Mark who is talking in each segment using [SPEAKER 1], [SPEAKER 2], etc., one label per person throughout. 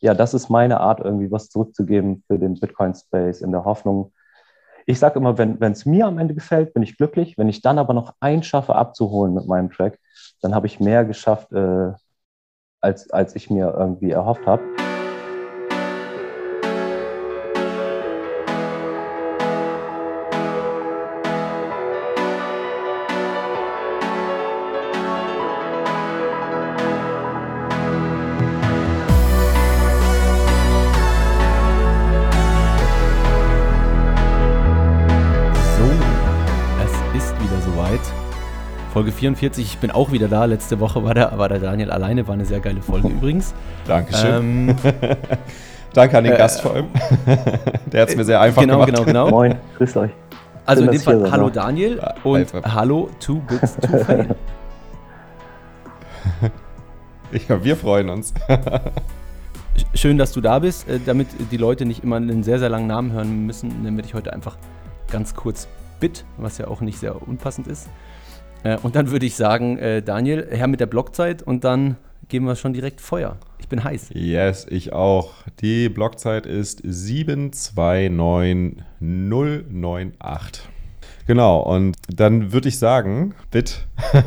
[SPEAKER 1] ja, das ist meine Art, irgendwie was zurückzugeben für den Bitcoin-Space in der Hoffnung. Ich sage immer, wenn es mir am Ende gefällt, bin ich glücklich. Wenn ich dann aber noch ein schaffe abzuholen mit meinem Track, dann habe ich mehr geschafft, äh, als, als ich mir irgendwie erhofft habe.
[SPEAKER 2] 44. Ich bin auch wieder da. Letzte Woche war der, war der Daniel alleine. War eine sehr geile Folge übrigens.
[SPEAKER 3] Dankeschön. Ähm, Danke an den äh, Gast vor allem. der hat es mir sehr einfach
[SPEAKER 2] genau,
[SPEAKER 3] gemacht.
[SPEAKER 2] Genau, genau,
[SPEAKER 1] Moin, grüßt euch.
[SPEAKER 2] Also in dem Fall, hallo Daniel ja, und einfach. hallo Two Bits to Fail.
[SPEAKER 3] ja, wir freuen uns.
[SPEAKER 2] Schön, dass du da bist. Äh, damit die Leute nicht immer einen sehr, sehr langen Namen hören müssen, damit ich heute einfach ganz kurz Bit, was ja auch nicht sehr unpassend ist, äh, und dann würde ich sagen, äh, Daniel, her mit der Blockzeit und dann geben wir schon direkt Feuer. Ich bin heiß.
[SPEAKER 3] Yes, ich auch. Die Blockzeit ist 729098. Genau, und dann würde ich sagen, Bit,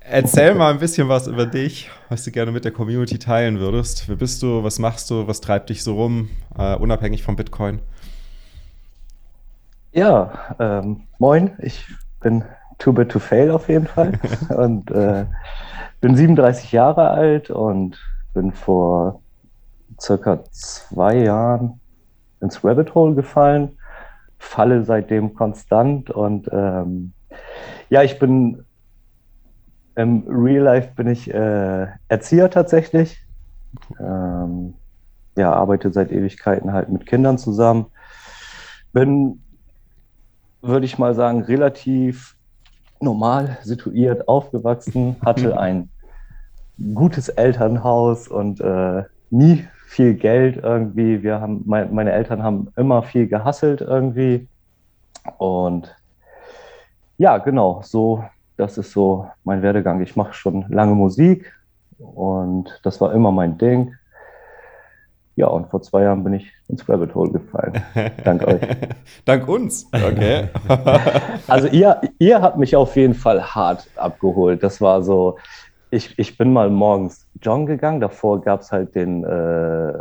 [SPEAKER 3] erzähl mal ein bisschen was über dich, was du gerne mit der Community teilen würdest. Wer bist du, was machst du, was treibt dich so rum, uh, unabhängig vom Bitcoin?
[SPEAKER 1] Ja, ähm, moin, ich bin Too Bit to Fail auf jeden Fall. und äh, bin 37 Jahre alt und bin vor circa zwei Jahren ins Rabbit Hole gefallen, falle seitdem konstant und ähm, ja, ich bin im Real Life bin ich äh, Erzieher tatsächlich. Ähm, ja, arbeite seit Ewigkeiten halt mit Kindern zusammen. Bin, würde ich mal sagen, relativ normal situiert aufgewachsen, hatte ein gutes Elternhaus und äh, nie viel Geld irgendwie. Wir haben, mein, meine Eltern haben immer viel gehasselt irgendwie. Und ja, genau, so, das ist so mein Werdegang. Ich mache schon lange Musik und das war immer mein Ding. Ja, und vor zwei Jahren bin ich ins Rabbit Hole gefallen. Dank euch.
[SPEAKER 3] Dank uns. Okay.
[SPEAKER 1] also ihr, ihr habt mich auf jeden Fall hart abgeholt. Das war so, ich, ich bin mal morgens joggen gegangen. Davor gab es halt den äh,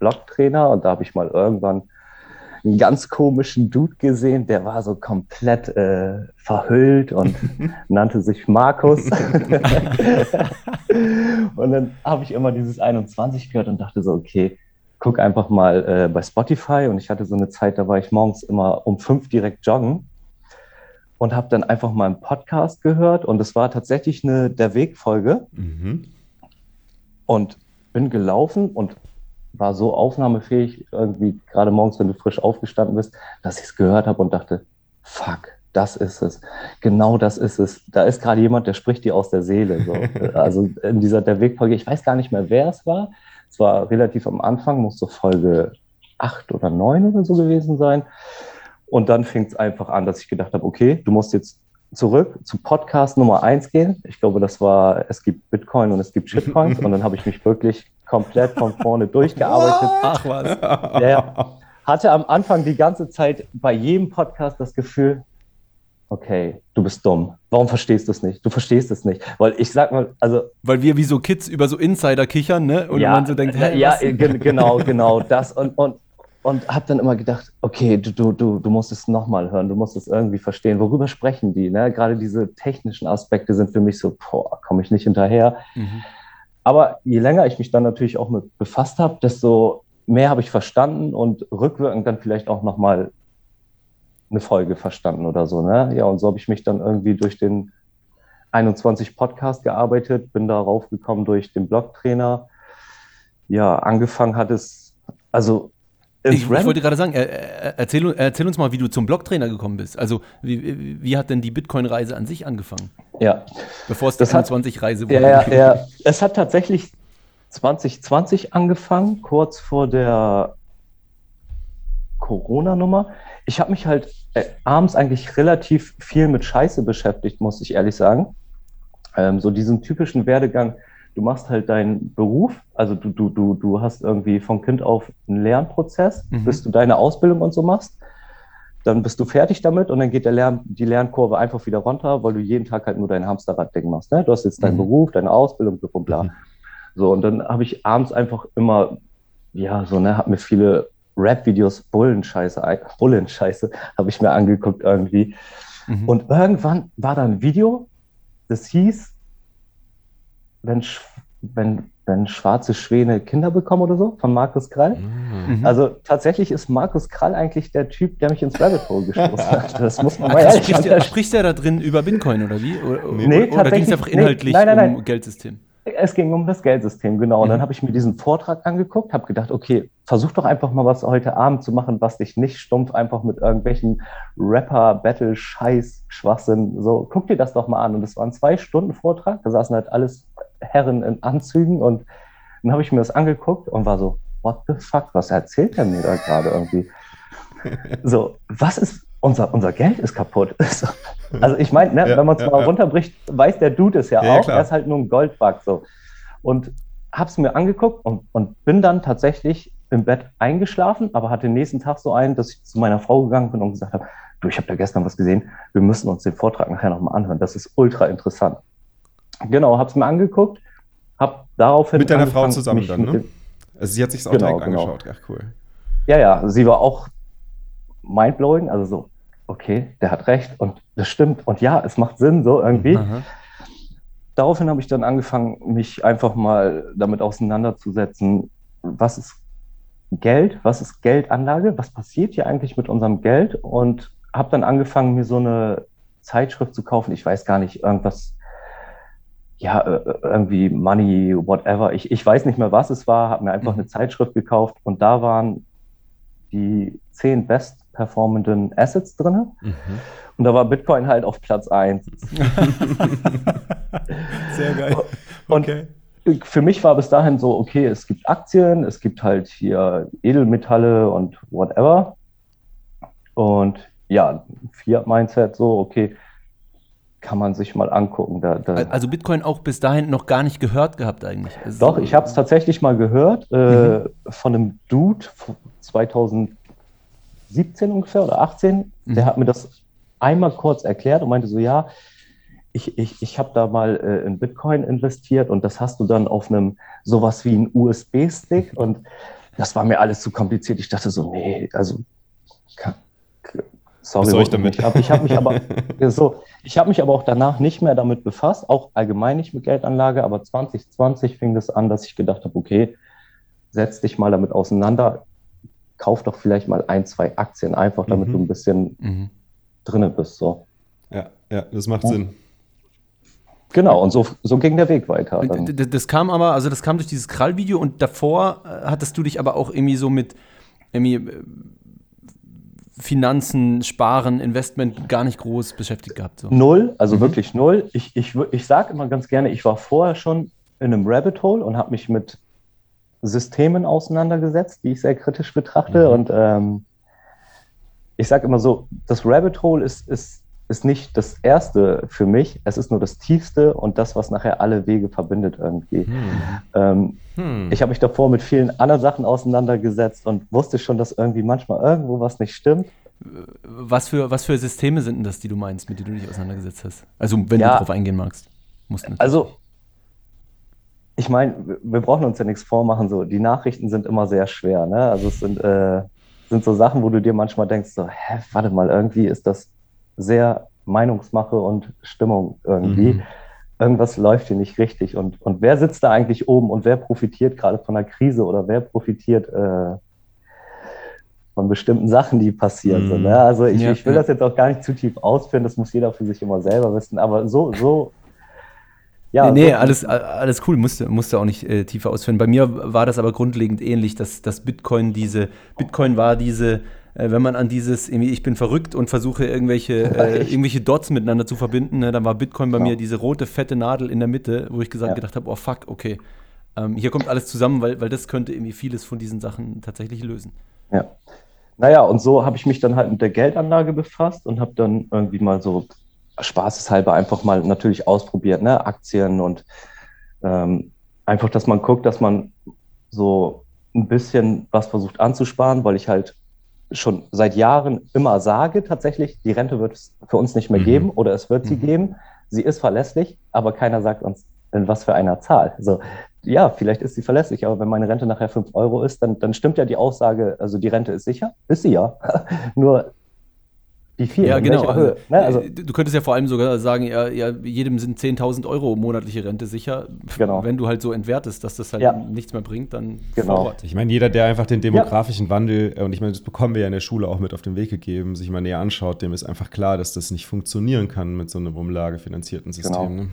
[SPEAKER 1] Blocktrainer und da habe ich mal irgendwann einen ganz komischen Dude gesehen, der war so komplett äh, verhüllt und nannte sich Markus. und dann habe ich immer dieses 21 gehört und dachte so, okay, guck einfach mal äh, bei Spotify. Und ich hatte so eine Zeit, da war ich morgens immer um fünf direkt joggen und habe dann einfach mal einen Podcast gehört. Und es war tatsächlich eine der Wegfolge. Mhm. Und bin gelaufen und war so aufnahmefähig, irgendwie gerade morgens, wenn du frisch aufgestanden bist, dass ich es gehört habe und dachte, fuck, das ist es. Genau das ist es. Da ist gerade jemand, der spricht dir aus der Seele. So. also in dieser der Wegfolge, ich weiß gar nicht mehr, wer es war. Es war relativ am Anfang, muss so Folge 8 oder 9 oder so gewesen sein. Und dann fing es einfach an, dass ich gedacht habe, okay, du musst jetzt zurück zu Podcast Nummer 1 gehen. Ich glaube, das war, es gibt Bitcoin und es gibt Shitcoins. und dann habe ich mich wirklich komplett von vorne durchgearbeitet.
[SPEAKER 2] Ach was.
[SPEAKER 1] Der hatte am Anfang die ganze Zeit bei jedem Podcast das Gefühl, okay, du bist dumm. Warum verstehst du es nicht? Du verstehst es nicht. Weil ich sag mal, also.
[SPEAKER 2] Weil wir wie so Kids über so Insider kichern, ne?
[SPEAKER 1] Und ja, man so denkt, hä, ja, genau, genau, das. Und, und, und habe dann immer gedacht, okay, du, du, du musst es nochmal hören, du musst es irgendwie verstehen. Worüber sprechen die? Ne? Gerade diese technischen Aspekte sind für mich so, boah, komme ich nicht hinterher. Mhm. Aber je länger ich mich dann natürlich auch mit befasst habe, desto mehr habe ich verstanden und rückwirkend dann vielleicht auch nochmal eine Folge verstanden oder so. Ne? Ja, und so habe ich mich dann irgendwie durch den 21 Podcast gearbeitet, bin darauf gekommen durch den Blogtrainer. Ja, angefangen hat es, also
[SPEAKER 2] ich, ich, wollte gerade sagen, erzähl, erzähl, uns mal, wie du zum Blocktrainer gekommen bist. Also, wie, wie hat denn die Bitcoin-Reise an sich angefangen?
[SPEAKER 1] Ja.
[SPEAKER 2] Bevor es die 25-Reise
[SPEAKER 1] wurde. Ja, ja, ja. Es hat tatsächlich 2020 angefangen, kurz vor der Corona-Nummer. Ich habe mich halt äh, abends eigentlich relativ viel mit Scheiße beschäftigt, muss ich ehrlich sagen. Ähm, so diesen typischen Werdegang, du machst halt deinen Beruf, also du, du, du, du hast irgendwie von Kind auf einen Lernprozess, mhm. bis du deine Ausbildung und so machst. Dann bist du fertig damit und dann geht der Lern, die Lernkurve einfach wieder runter, weil du jeden Tag halt nur dein Hamsterrad-Ding machst. Ne? Du hast jetzt deinen mhm. Beruf, deine Ausbildung, bla bla. Mhm. So, und dann habe ich abends einfach immer, ja, so, ne, hab mir viele Rap-Videos, Bullenscheiße, Bullenscheiße, habe ich mir angeguckt irgendwie. Mhm. Und irgendwann war da ein Video, das hieß, wenn, wenn, wenn schwarze Schwäne Kinder bekommen oder so, von Markus Krall. Mhm. Also tatsächlich ist Markus Krall eigentlich der Typ, der mich ins Rabbit Hole gestoßen hat. Das muss man
[SPEAKER 2] mal ehrlich spricht, der, spricht der da drin über Bitcoin oder wie? Oder, nee, oder ging es einfach inhaltlich nee, nein, nein, nein. um Geldsystem?
[SPEAKER 1] Es ging um das Geldsystem, genau. Und dann mhm. habe ich mir diesen Vortrag angeguckt, habe gedacht, okay, versuch doch einfach mal was heute Abend zu machen, was dich nicht stumpf einfach mit irgendwelchen Rapper, Battle, Scheiß, Schwachsinn, so, guck dir das doch mal an. Und es war ein zwei Stunden Vortrag, da saßen halt alles Herren in Anzügen und dann habe ich mir das angeguckt und war so, what the fuck, was erzählt er mir da gerade irgendwie? So, was ist, unser, unser Geld ist kaputt. also ich meine, ne, ja, wenn man es ja, mal ja. runterbricht, weiß der Dude es ja, auch, er ist halt nur ein Goldbug so. Und habe es mir angeguckt und, und bin dann tatsächlich im Bett eingeschlafen, aber hatte den nächsten Tag so einen, dass ich zu meiner Frau gegangen bin und gesagt habe, du, ich habe da gestern was gesehen, wir müssen uns den Vortrag nachher nochmal anhören, das ist ultra interessant. Genau, habe es mir angeguckt, habe daraufhin.
[SPEAKER 3] Mit deiner Frau zusammen dann, ne? Also sie hat sich auch genau, direkt genau. angeschaut. Ach, cool.
[SPEAKER 1] Ja, ja, sie war auch mindblowing, also so, okay, der hat recht und das stimmt und ja, es macht Sinn, so irgendwie. Mhm. Daraufhin habe ich dann angefangen, mich einfach mal damit auseinanderzusetzen, was ist Geld, was ist Geldanlage, was passiert hier eigentlich mit unserem Geld und habe dann angefangen, mir so eine Zeitschrift zu kaufen. Ich weiß gar nicht, irgendwas ja, äh, irgendwie Money, whatever. Ich, ich weiß nicht mehr, was es war, habe mir einfach mhm. eine Zeitschrift gekauft und da waren die zehn bestperformenden Assets drin. Mhm. Und da war Bitcoin halt auf Platz 1.
[SPEAKER 2] Sehr geil.
[SPEAKER 1] Okay. Und für mich war bis dahin so, okay, es gibt Aktien, es gibt halt hier Edelmetalle und whatever. Und ja, Fiat-Mindset, so, okay, kann man sich mal angucken. Da,
[SPEAKER 2] da also Bitcoin auch bis dahin noch gar nicht gehört gehabt eigentlich.
[SPEAKER 1] Also Doch, ich habe es tatsächlich mal gehört äh, mhm. von einem Dude 2017 ungefähr oder 18. Mhm. Der hat mir das einmal kurz erklärt und meinte so, ja, ich, ich, ich habe da mal äh, in Bitcoin investiert und das hast du dann auf einem sowas wie ein USB-Stick und das war mir alles zu kompliziert. Ich dachte so, nee, also kann, Sorry, Was soll ich damit? Ich habe hab mich aber so, ich habe mich aber auch danach nicht mehr damit befasst, auch allgemein nicht mit Geldanlage, aber 2020 fing das an, dass ich gedacht habe, okay, setz dich mal damit auseinander, kauf doch vielleicht mal ein, zwei Aktien einfach, damit mhm. du ein bisschen mhm. drinne bist. So.
[SPEAKER 3] Ja, ja, das macht ja. Sinn.
[SPEAKER 1] Genau, und so, so ging der Weg weiter.
[SPEAKER 2] Das, das kam aber, also das kam durch dieses Krall-Video und davor äh, hattest du dich aber auch irgendwie so mit irgendwie äh, Finanzen, Sparen, Investment gar nicht groß beschäftigt gehabt? So.
[SPEAKER 1] Null, also mhm. wirklich null. Ich, ich, ich sage immer ganz gerne, ich war vorher schon in einem Rabbit Hole und habe mich mit Systemen auseinandergesetzt, die ich sehr kritisch betrachte. Mhm. Und ähm, ich sage immer so, das Rabbit Hole ist, ist, ist nicht das erste für mich, es ist nur das tiefste und das, was nachher alle Wege verbindet irgendwie. Mhm. Ähm, hm. Ich habe mich davor mit vielen anderen Sachen auseinandergesetzt und wusste schon, dass irgendwie manchmal irgendwo was nicht stimmt.
[SPEAKER 2] Was für, was für Systeme sind denn das, die du meinst, mit denen du dich auseinandergesetzt hast? Also, wenn ja, du darauf eingehen magst.
[SPEAKER 1] also, ich meine, wir brauchen uns ja nichts vormachen. So, die Nachrichten sind immer sehr schwer. Ne? Also, es sind, äh, sind so Sachen, wo du dir manchmal denkst: so, hä, warte mal, irgendwie ist das sehr Meinungsmache und Stimmung irgendwie. Mhm irgendwas läuft hier nicht richtig. Und, und wer sitzt da eigentlich oben und wer profitiert gerade von der Krise oder wer profitiert äh, von bestimmten Sachen, die passieren. So, ne? Also ich, ja, ich will ja. das jetzt auch gar nicht zu tief ausführen, das muss jeder für sich immer selber wissen. Aber so, so
[SPEAKER 2] ja, nee, so alles, alles cool, musste, musste auch nicht äh, tiefer ausführen. Bei mir war das aber grundlegend ähnlich, dass, dass Bitcoin diese, Bitcoin war diese äh, wenn man an dieses, irgendwie, ich bin verrückt und versuche irgendwelche, äh, irgendwelche Dots miteinander zu verbinden, ne, dann war Bitcoin bei ja. mir diese rote, fette Nadel in der Mitte, wo ich gesagt, ja. gedacht habe, oh fuck, okay, ähm, hier kommt alles zusammen, weil, weil das könnte irgendwie vieles von diesen Sachen tatsächlich lösen.
[SPEAKER 1] Ja. Naja, und so habe ich mich dann halt mit der Geldanlage befasst und habe dann irgendwie mal so spaßeshalber einfach mal natürlich ausprobiert, ne, Aktien und ähm, einfach, dass man guckt, dass man so ein bisschen was versucht anzusparen, weil ich halt schon seit Jahren immer sage, tatsächlich, die Rente wird es für uns nicht mehr mhm. geben oder es wird sie mhm. geben. Sie ist verlässlich, aber keiner sagt uns, in was für einer Zahl. Also, ja, vielleicht ist sie verlässlich, aber wenn meine Rente nachher 5 Euro ist, dann, dann stimmt ja die Aussage, also die Rente ist sicher, ist sie ja. Nur
[SPEAKER 2] wie viel? Ja, genau. Also, ne? also, du könntest ja vor allem sogar sagen, ja, ja jedem sind 10.000 Euro monatliche Rente sicher. Genau. Wenn du halt so entwertest, dass das halt ja. nichts mehr bringt, dann
[SPEAKER 3] genau. Forward. Ich meine, jeder, der einfach den demografischen ja. Wandel, äh, und ich meine, das bekommen wir ja in der Schule auch mit auf den Weg gegeben, sich mal näher anschaut, dem ist einfach klar, dass das nicht funktionieren kann mit so einem umlagefinanzierten System. Genau. Ne?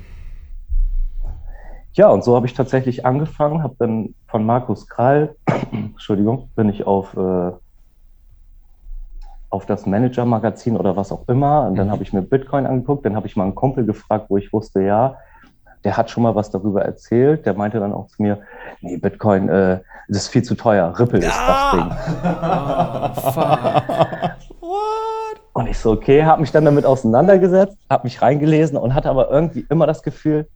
[SPEAKER 1] Ja, und so habe ich tatsächlich angefangen, habe dann von Markus Krall, Entschuldigung, bin ich auf äh, auf das Manager-Magazin oder was auch immer. Und dann mhm. habe ich mir Bitcoin angeguckt, dann habe ich mal einen Kumpel gefragt, wo ich wusste, ja, der hat schon mal was darüber erzählt. Der meinte dann auch zu mir, nee, Bitcoin, äh, das ist viel zu teuer. Ripple ja. ist das Ding. Oh, fuck. What? Und ich so, okay, habe mich dann damit auseinandergesetzt, habe mich reingelesen und hatte aber irgendwie immer das Gefühl,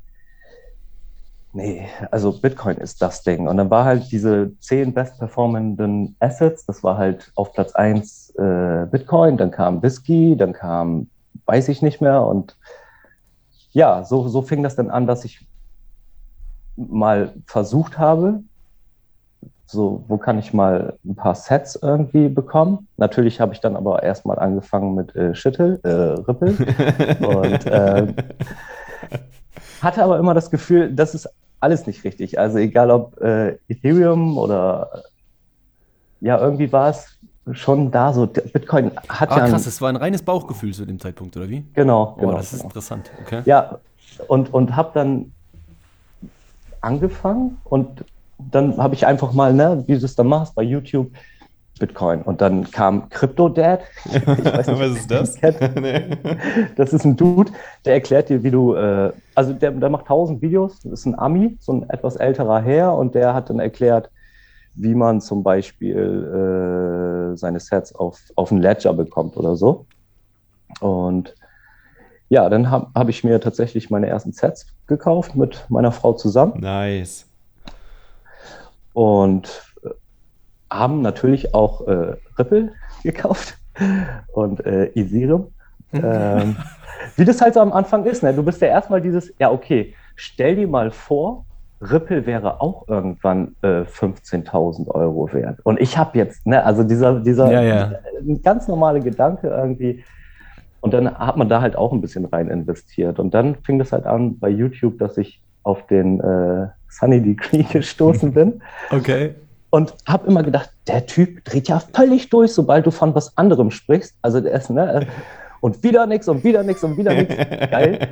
[SPEAKER 1] nee, also Bitcoin ist das Ding. Und dann war halt diese zehn bestperformenden Assets, das war halt auf Platz äh, Bitcoin, dann kam Whisky, dann kam, weiß ich nicht mehr. Und ja, so, so fing das dann an, dass ich mal versucht habe, so, wo kann ich mal ein paar Sets irgendwie bekommen? Natürlich habe ich dann aber erstmal angefangen mit äh, Schittel, äh, Ripple und äh, hatte aber immer das Gefühl, das ist alles nicht richtig. Also egal ob äh, Ethereum oder ja, irgendwie war es schon da so. Bitcoin hat
[SPEAKER 2] ah,
[SPEAKER 1] ja.
[SPEAKER 2] Krass, es war ein reines Bauchgefühl zu dem Zeitpunkt, oder wie?
[SPEAKER 1] Genau.
[SPEAKER 2] Oh,
[SPEAKER 1] genau
[SPEAKER 2] das ist
[SPEAKER 1] genau.
[SPEAKER 2] interessant. Okay.
[SPEAKER 1] Ja, und, und habe dann angefangen und dann habe ich einfach mal, ne, wie du es dann machst, bei YouTube Bitcoin. Und dann kam Crypto Dad.
[SPEAKER 3] Was ist das?
[SPEAKER 1] nee. Das ist ein Dude, der erklärt dir, wie du, äh, also der, der macht tausend Videos, das ist ein Ami, so ein etwas älterer Herr, und der hat dann erklärt, wie man zum Beispiel äh, seine Sets auf, auf einen Ledger bekommt oder so. Und ja, dann habe hab ich mir tatsächlich meine ersten Sets gekauft mit meiner Frau zusammen.
[SPEAKER 3] Nice.
[SPEAKER 1] Und haben natürlich auch äh, Ripple gekauft und äh, Ethereum. ähm, wie das halt so am Anfang ist, ne? Du bist ja erstmal dieses, ja, okay, stell dir mal vor, Ripple wäre auch irgendwann äh, 15.000 Euro wert. Und ich habe jetzt, ne, also dieser, dieser
[SPEAKER 2] ja, ja.
[SPEAKER 1] ganz normale Gedanke irgendwie. Und dann hat man da halt auch ein bisschen rein investiert. Und dann fing das halt an bei YouTube, dass ich auf den äh, Sunny Degree gestoßen bin.
[SPEAKER 2] Okay
[SPEAKER 1] und habe immer gedacht, der Typ dreht ja völlig durch, sobald du von was anderem sprichst. Also der ist, ne, und wieder nichts und wieder nichts und wieder nichts. Geil,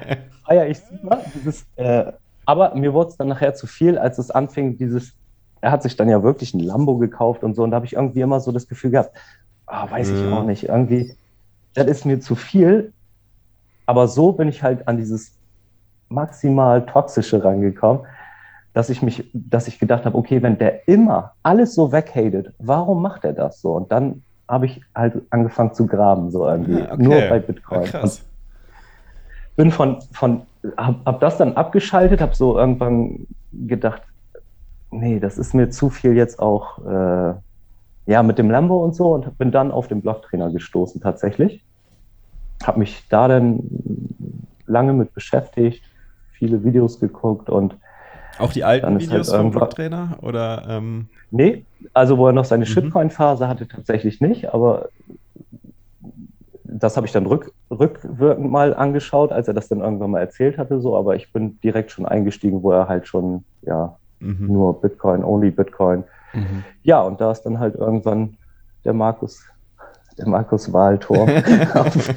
[SPEAKER 1] feier ich super. Dieses, äh, aber mir wurde es dann nachher zu viel, als es anfing, dieses, er hat sich dann ja wirklich ein Lambo gekauft und so, und da habe ich irgendwie immer so das Gefühl gehabt, oh, weiß ich auch nicht, irgendwie, das ist mir zu viel. Aber so bin ich halt an dieses maximal Toxische rangekommen dass ich mich, dass ich gedacht habe, okay, wenn der immer alles so weghatet, warum macht er das so? Und dann habe ich halt angefangen zu graben, so irgendwie, okay. nur bei Bitcoin. Ja, bin von, von hab, hab das dann abgeschaltet, habe so irgendwann gedacht, nee, das ist mir zu viel jetzt auch, äh, ja, mit dem Lambo und so und bin dann auf den Blocktrainer gestoßen tatsächlich. Habe mich da dann lange mit beschäftigt, viele Videos geguckt und
[SPEAKER 3] auch die alten halt Videos halt vom Blocktrainer? Oder, ähm
[SPEAKER 1] Nee, also wo er noch seine mhm. Shitcoin-Phase hatte, tatsächlich nicht, aber das habe ich dann rück, rückwirkend mal angeschaut, als er das dann irgendwann mal erzählt hatte, so, aber ich bin direkt schon eingestiegen, wo er halt schon, ja, mhm. nur Bitcoin, only Bitcoin. Mhm. Ja, und da ist dann halt irgendwann der Markus, der Markus Wahltor auf,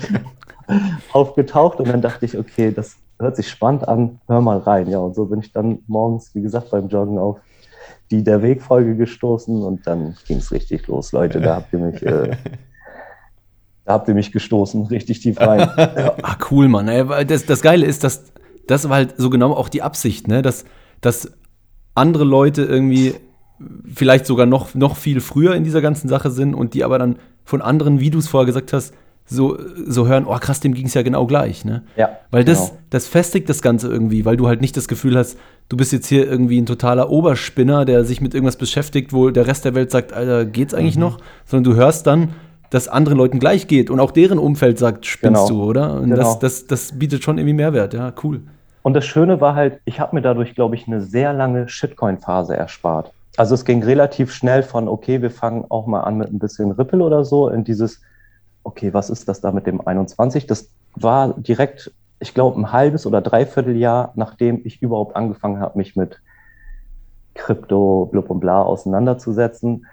[SPEAKER 1] aufgetaucht und dann dachte ich, okay, das, hört sich spannend an, hör mal rein. Ja, und so bin ich dann morgens, wie gesagt, beim Joggen auf die Der Weg-Folge gestoßen und dann ging es richtig los. Leute, da habt ihr mich, äh, da habt ihr mich gestoßen, richtig tief rein.
[SPEAKER 2] Ja. Ah, cool, Mann. Das, das Geile ist, dass das war halt so genau auch die Absicht, ne? dass, dass andere Leute irgendwie vielleicht sogar noch, noch viel früher in dieser ganzen Sache sind und die aber dann von anderen, wie du es vorher gesagt hast, so, so hören, oh krass, dem ging es ja genau gleich, ne?
[SPEAKER 1] Ja.
[SPEAKER 2] Weil das, genau. das festigt das Ganze irgendwie, weil du halt nicht das Gefühl hast, du bist jetzt hier irgendwie ein totaler Oberspinner, der sich mit irgendwas beschäftigt, wo der Rest der Welt sagt, Alter, geht's eigentlich mhm. noch? Sondern du hörst dann, dass anderen Leuten gleich geht und auch deren Umfeld sagt, spinnst genau. du, oder? Und genau. das, das, das bietet schon irgendwie Mehrwert, ja, cool.
[SPEAKER 1] Und das Schöne war halt, ich habe mir dadurch, glaube ich, eine sehr lange Shitcoin-Phase erspart. Also es ging relativ schnell von, okay, wir fangen auch mal an mit ein bisschen Ripple oder so, in dieses, okay, was ist das da mit dem 21? Das war direkt, ich glaube, ein halbes oder dreiviertel Jahr, nachdem ich überhaupt angefangen habe, mich mit Krypto, blub und bla auseinanderzusetzen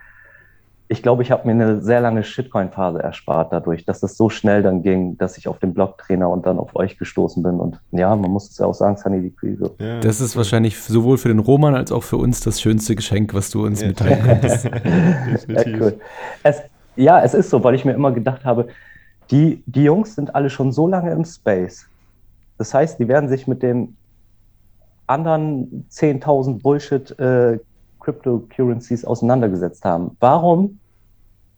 [SPEAKER 1] ich glaube, ich habe mir eine sehr lange Shitcoin-Phase erspart dadurch, dass es so schnell dann ging, dass ich auf den Blog-Trainer und dann auf euch gestoßen bin. Und ja, man muss es ja auch sagen, Sunny Decree. So.
[SPEAKER 2] Ja. Das ist wahrscheinlich sowohl für den Roman als auch für uns das schönste Geschenk, was du uns ja. mitteilen konntest.
[SPEAKER 1] ja, cool. es, ja, es ist so, weil ich mir immer gedacht habe, die, die Jungs sind alle schon so lange im Space. Das heißt, die werden sich mit den anderen 10.000 Bullshit äh, Cryptocurrencies auseinandergesetzt haben. Warum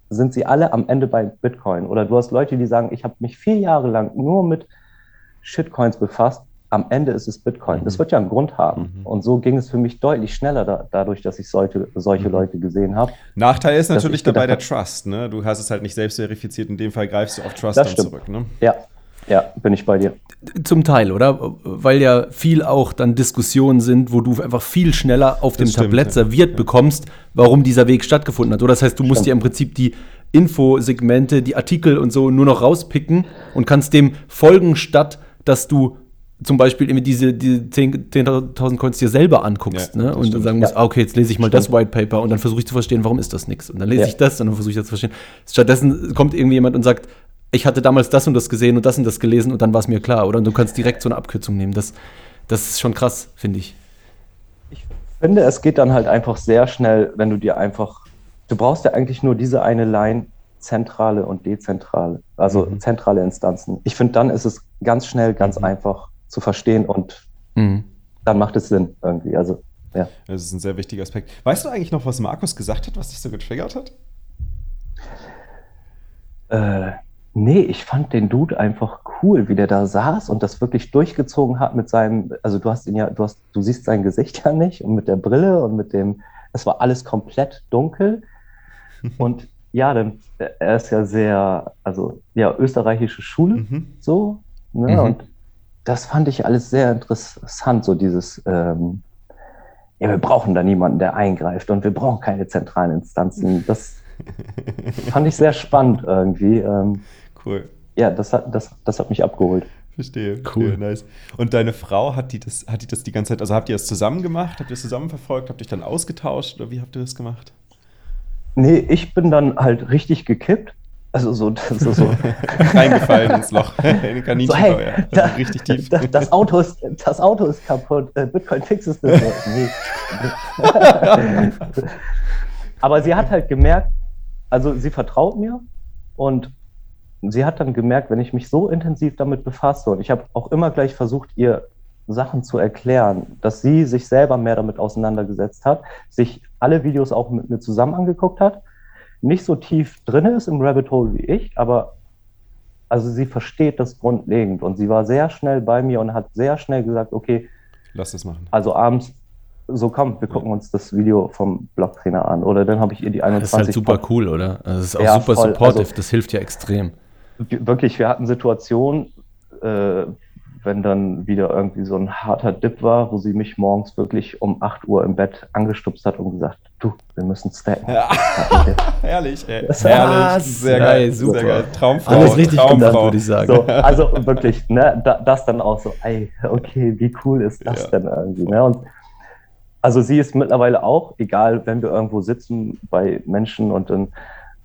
[SPEAKER 1] sind sie alle am Ende bei Bitcoin? Oder du hast Leute, die sagen, ich habe mich vier Jahre lang nur mit Shitcoins befasst. Am Ende ist es Bitcoin. Das mhm. wird ja einen Grund haben. Mhm. Und so ging es für mich deutlich schneller da, dadurch, dass ich solche, solche mhm. Leute gesehen habe.
[SPEAKER 3] Nachteil ist natürlich dabei der Trust. Ne? Du hast es halt nicht selbst verifiziert. In dem Fall greifst du auf Trust dann zurück. Ne?
[SPEAKER 1] Ja, ja, bin ich bei dir.
[SPEAKER 2] Zum Teil, oder? Weil ja viel auch dann Diskussionen sind, wo du einfach viel schneller auf dem stimmt, Tablett ja. serviert ja. bekommst, warum dieser Weg stattgefunden hat. Oder das heißt, du musst dir im Prinzip die Infosegmente, die Artikel und so nur noch rauspicken und kannst dem folgen, statt dass du zum Beispiel immer diese, diese 10.000 10 Coins dir selber anguckst ja, ne? und dann sagen musst, ah, okay, jetzt lese ich mal stimmt. das White Paper und dann versuche ich zu verstehen, warum ist das nichts. Und dann lese ich das und dann versuche ich das zu verstehen. Stattdessen kommt irgendwie jemand und sagt, ich hatte damals das und das gesehen und das und das gelesen und dann war es mir klar, oder? Und du kannst direkt so eine Abkürzung nehmen. Das, das ist schon krass, finde ich.
[SPEAKER 1] Ich finde, es geht dann halt einfach sehr schnell, wenn du dir einfach, du brauchst ja eigentlich nur diese eine Line, zentrale und dezentrale, also mhm. zentrale Instanzen. Ich finde, dann ist es ganz schnell, ganz mhm. einfach zu verstehen und mhm. dann macht es Sinn irgendwie. Also, ja.
[SPEAKER 3] Das ist ein sehr wichtiger Aspekt. Weißt du eigentlich noch, was Markus gesagt hat, was dich so getriggert hat?
[SPEAKER 1] Äh, Nee, ich fand den Dude einfach cool, wie der da saß und das wirklich durchgezogen hat mit seinem, also du hast ihn ja, du hast, du siehst sein Gesicht ja nicht und mit der Brille und mit dem, es war alles komplett dunkel. und ja, dann, er ist ja sehr, also ja, österreichische Schule, mhm. so, ne? Mhm. Und das fand ich alles sehr interessant, so dieses, ähm, ja, wir brauchen da niemanden, der eingreift und wir brauchen keine zentralen Instanzen. Das fand ich sehr spannend irgendwie. Ähm,
[SPEAKER 3] Cool.
[SPEAKER 1] Ja, das hat, das, das hat mich abgeholt.
[SPEAKER 3] Verstehe. Cool. Nice. Und deine Frau, hat die, das, hat die das die ganze Zeit, also habt ihr das zusammen gemacht? Habt ihr das zusammen verfolgt? Habt ihr euch dann ausgetauscht oder wie habt ihr das gemacht?
[SPEAKER 1] Nee, ich bin dann halt richtig gekippt. Also so, so, so.
[SPEAKER 3] reingefallen ins Loch, in den Kaninchenbau,
[SPEAKER 1] so, hey, ja. da, richtig tief. Da, das, Auto ist, das Auto ist kaputt, äh, Bitcoin fixes das. nee. Aber sie hat halt gemerkt, also sie vertraut mir und sie hat dann gemerkt, wenn ich mich so intensiv damit befasse, und ich habe auch immer gleich versucht, ihr Sachen zu erklären, dass sie sich selber mehr damit auseinandergesetzt hat, sich alle Videos auch mit mir zusammen angeguckt hat, nicht so tief drin ist im Rabbit Hole wie ich, aber also sie versteht das grundlegend und sie war sehr schnell bei mir und hat sehr schnell gesagt, okay,
[SPEAKER 3] lass das machen.
[SPEAKER 1] Also abends so komm, wir gucken uns das Video vom Blogtrainer an oder dann habe ich ihr die 21
[SPEAKER 2] Das ist halt super cool, oder? Also das ist auch ja, super voll. supportive, also, das hilft ja extrem
[SPEAKER 1] wirklich, wir hatten Situationen, äh, wenn dann wieder irgendwie so ein harter Dip war, wo sie mich morgens wirklich um 8 Uhr im Bett angestupst hat und gesagt, du, wir müssen stacken. Ja.
[SPEAKER 3] Herrlich, ey. Das Herrlich, sehr geil, geil super. sehr geil.
[SPEAKER 2] Traumfrau, Alles richtig Traumfrau, würde ich sagen.
[SPEAKER 1] So, also wirklich, ne, da, das dann auch so, ey, okay, wie cool ist das ja. denn irgendwie, ne? Und also sie ist mittlerweile auch, egal, wenn wir irgendwo sitzen bei Menschen und dann,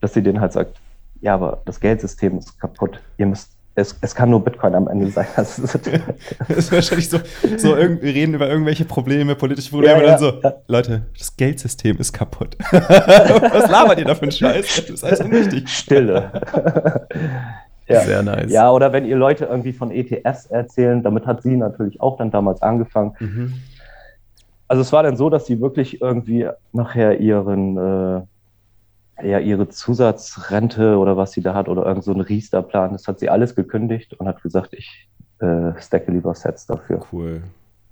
[SPEAKER 1] dass sie denen halt sagt, ja, aber das Geldsystem ist kaputt. Ihr müsst, es, es kann nur Bitcoin am Ende sein. Das ist,
[SPEAKER 3] das ist wahrscheinlich so, so wir reden über irgendwelche Probleme, politische Probleme ja, ja, und dann so, ja. Leute, das Geldsystem ist kaputt. Was labert ihr da für einen Scheiß? Das ist alles unwichtig.
[SPEAKER 1] Stille.
[SPEAKER 2] ja. Sehr nice.
[SPEAKER 1] Ja, oder wenn ihr Leute irgendwie von ETS erzählen, damit hat sie natürlich auch dann damals angefangen. Mhm. Also es war dann so, dass sie wirklich irgendwie nachher ihren äh, ja ihre Zusatzrente oder was sie da hat oder irgend so ein Riester-Plan. Das hat sie alles gekündigt und hat gesagt, ich äh, stacke lieber Sets dafür.
[SPEAKER 3] Cool.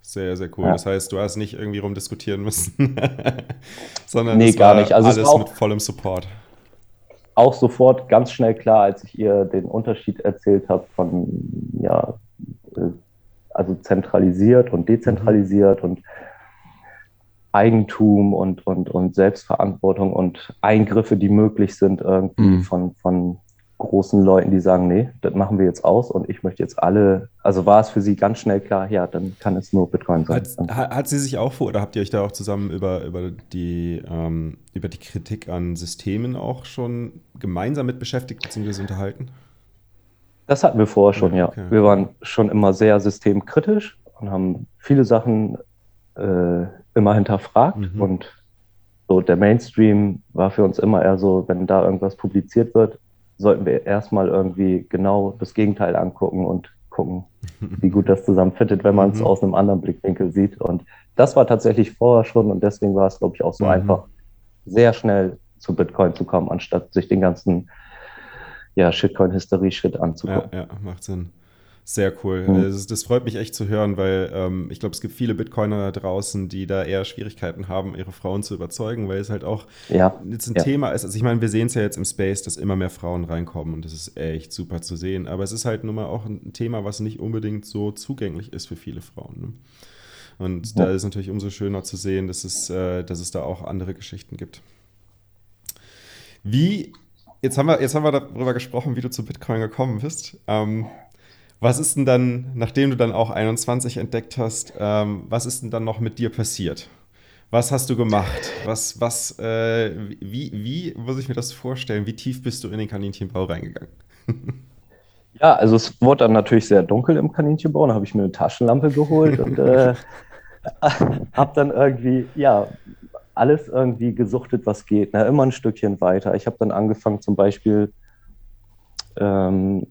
[SPEAKER 3] Sehr, sehr cool. Ja. Das heißt, du hast nicht irgendwie rumdiskutieren müssen, sondern nee, gar nicht. Also alles mit vollem Support.
[SPEAKER 1] Auch sofort ganz schnell klar, als ich ihr den Unterschied erzählt habe von, ja, äh, also zentralisiert und dezentralisiert mhm. und Eigentum und, und, und Selbstverantwortung und Eingriffe, die möglich sind, irgendwie mhm. von, von großen Leuten, die sagen, nee, das machen wir jetzt aus und ich möchte jetzt alle, also war es für sie ganz schnell klar, ja, dann kann es nur Bitcoin sein.
[SPEAKER 3] Hat, hat sie sich auch vor, oder habt ihr euch da auch zusammen über, über, die, ähm, über die Kritik an Systemen auch schon gemeinsam mit beschäftigt bzw. unterhalten?
[SPEAKER 1] Das hatten wir vorher schon, ja. Okay. Wir waren schon immer sehr systemkritisch und haben viele Sachen äh, immer hinterfragt mhm. und so der Mainstream war für uns immer eher so, wenn da irgendwas publiziert wird, sollten wir erstmal irgendwie genau das Gegenteil angucken und gucken, wie gut das zusammenfittet, wenn man es mhm. aus einem anderen Blickwinkel sieht. Und das war tatsächlich vorher schon und deswegen war es, glaube ich, auch so mhm. einfach, sehr schnell zu Bitcoin zu kommen, anstatt sich den ganzen ja, Shitcoin-Hysterie-Schritt anzugucken.
[SPEAKER 3] Ja, ja, macht Sinn. Sehr cool. Mhm. Das, das, freut mich echt zu hören, weil ähm, ich glaube, es gibt viele Bitcoiner da draußen, die da eher Schwierigkeiten haben, ihre Frauen zu überzeugen, weil es halt auch ja. jetzt ein ja. Thema ist. Also ich meine, wir sehen es ja jetzt im Space, dass immer mehr Frauen reinkommen und das ist echt super zu sehen. Aber es ist halt nun mal auch ein Thema, was nicht unbedingt so zugänglich ist für viele Frauen. Ne? Und ja. da ist natürlich umso schöner zu sehen, dass es, äh, dass es da auch andere Geschichten gibt. Wie Jetzt haben, wir, jetzt haben wir darüber gesprochen, wie du zu Bitcoin gekommen bist. Ähm, was ist denn dann, nachdem du dann auch 21 entdeckt hast, ähm, was ist denn dann noch mit dir passiert? Was hast du gemacht? Was, was, äh, wie, wie muss ich mir das vorstellen? Wie tief bist du in den Kaninchenbau reingegangen?
[SPEAKER 1] Ja, also es wurde dann natürlich sehr dunkel im Kaninchenbau. Da habe ich mir eine Taschenlampe geholt und äh, habe dann irgendwie, ja, alles irgendwie gesuchtet, was geht. Ne? Immer ein Stückchen weiter. Ich habe dann angefangen, zum Beispiel ähm,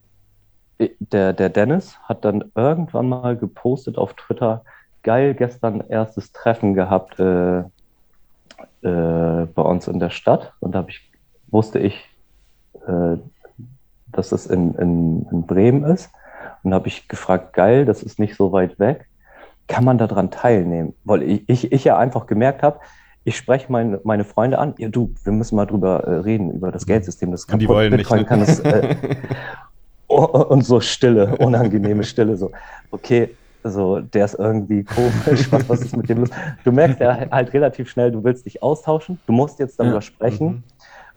[SPEAKER 1] der, der Dennis hat dann irgendwann mal gepostet auf Twitter, geil, gestern erstes Treffen gehabt äh, äh, bei uns in der Stadt. Und da ich, wusste ich, äh, dass es in, in, in Bremen ist. Und da habe ich gefragt, geil, das ist nicht so weit weg. Kann man daran teilnehmen? Weil ich, ich, ich ja einfach gemerkt habe, ich spreche meine, meine Freunde an, ja, du, wir müssen mal drüber äh, reden, über das Geldsystem. Das
[SPEAKER 3] kann, die wollen Bitcoin nicht, ne? kann es, äh,
[SPEAKER 1] und so Stille, unangenehme Stille, so, okay, so, der ist irgendwie komisch, was, was ist mit dem los? Du merkst ja halt relativ schnell, du willst dich austauschen, du musst jetzt darüber ja. sprechen mhm.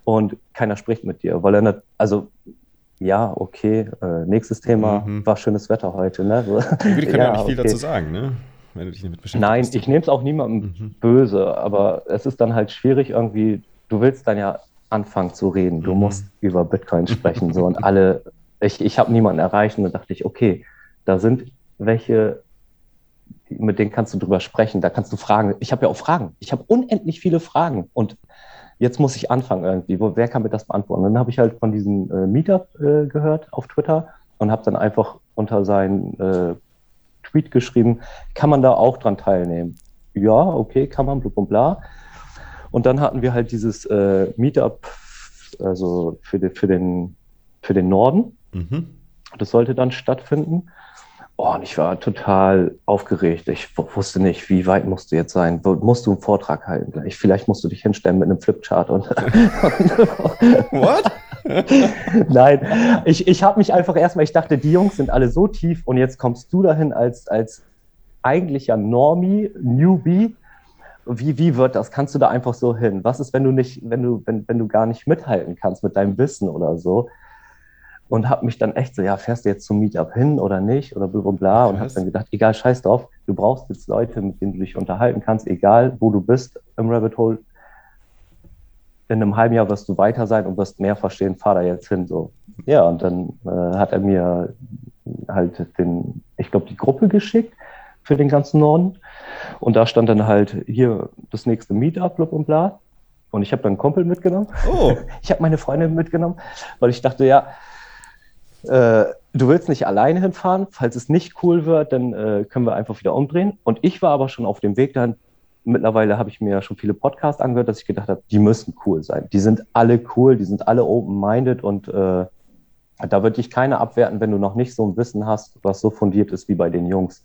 [SPEAKER 1] und keiner spricht mit dir, weil er nicht, also, ja, okay, äh, nächstes Thema, mhm. war schönes Wetter heute, ne?
[SPEAKER 3] So, ich kann ja, ja nicht viel okay. dazu sagen, ne?
[SPEAKER 1] Wenn du dich damit beschäftigst. Nein, ich nehme es auch niemandem mhm. böse, aber es ist dann halt schwierig irgendwie, du willst dann ja anfangen zu reden, du mhm. musst über Bitcoin sprechen, so, und alle ich, ich habe niemanden erreicht und dann dachte ich, okay, da sind welche, mit denen kannst du drüber sprechen, da kannst du fragen. Ich habe ja auch Fragen. Ich habe unendlich viele Fragen und jetzt muss ich anfangen irgendwie. Wo, wer kann mir das beantworten? Und dann habe ich halt von diesem äh, Meetup äh, gehört auf Twitter und habe dann einfach unter seinen äh, Tweet geschrieben, kann man da auch dran teilnehmen? Ja, okay, kann man, bla bla bla. Und dann hatten wir halt dieses äh, Meetup, also für, die, für, den, für den Norden. Mhm. Das sollte dann stattfinden. Oh, und ich war total aufgeregt. Ich wusste nicht, wie weit musst du jetzt sein? Musst du einen Vortrag halten gleich? Vielleicht musst du dich hinstellen mit einem Flipchart und. What? Nein, ich, ich habe mich einfach erstmal, ich dachte, die Jungs sind alle so tief und jetzt kommst du dahin als, als eigentlicher Normie, Newbie. Wie, wie wird das? Kannst du da einfach so hin? Was ist, wenn du nicht, wenn du, wenn, wenn du gar nicht mithalten kannst mit deinem Wissen oder so? Und habe mich dann echt so, ja, fährst du jetzt zum Meetup hin oder nicht oder bla bla und habe dann gedacht, egal, scheiß drauf, du brauchst jetzt Leute, mit denen du dich unterhalten kannst, egal wo du bist im Rabbit Hole. In einem halben Jahr wirst du weiter sein und wirst mehr verstehen, fahr da jetzt hin. So. Ja, und dann äh, hat er mir halt den, ich glaube, die Gruppe geschickt für den ganzen Norden. Und da stand dann halt hier das nächste Meetup, bla und bla. Und ich habe dann einen Kumpel mitgenommen. Oh. Ich habe meine Freundin mitgenommen, weil ich dachte, ja, äh, du willst nicht alleine hinfahren. Falls es nicht cool wird, dann äh, können wir einfach wieder umdrehen. Und ich war aber schon auf dem Weg dann, mittlerweile habe ich mir schon viele Podcasts angehört, dass ich gedacht habe, die müssen cool sein. Die sind alle cool, die sind alle open-minded und äh, da würde ich keiner abwerten, wenn du noch nicht so ein Wissen hast, was so fundiert ist wie bei den Jungs.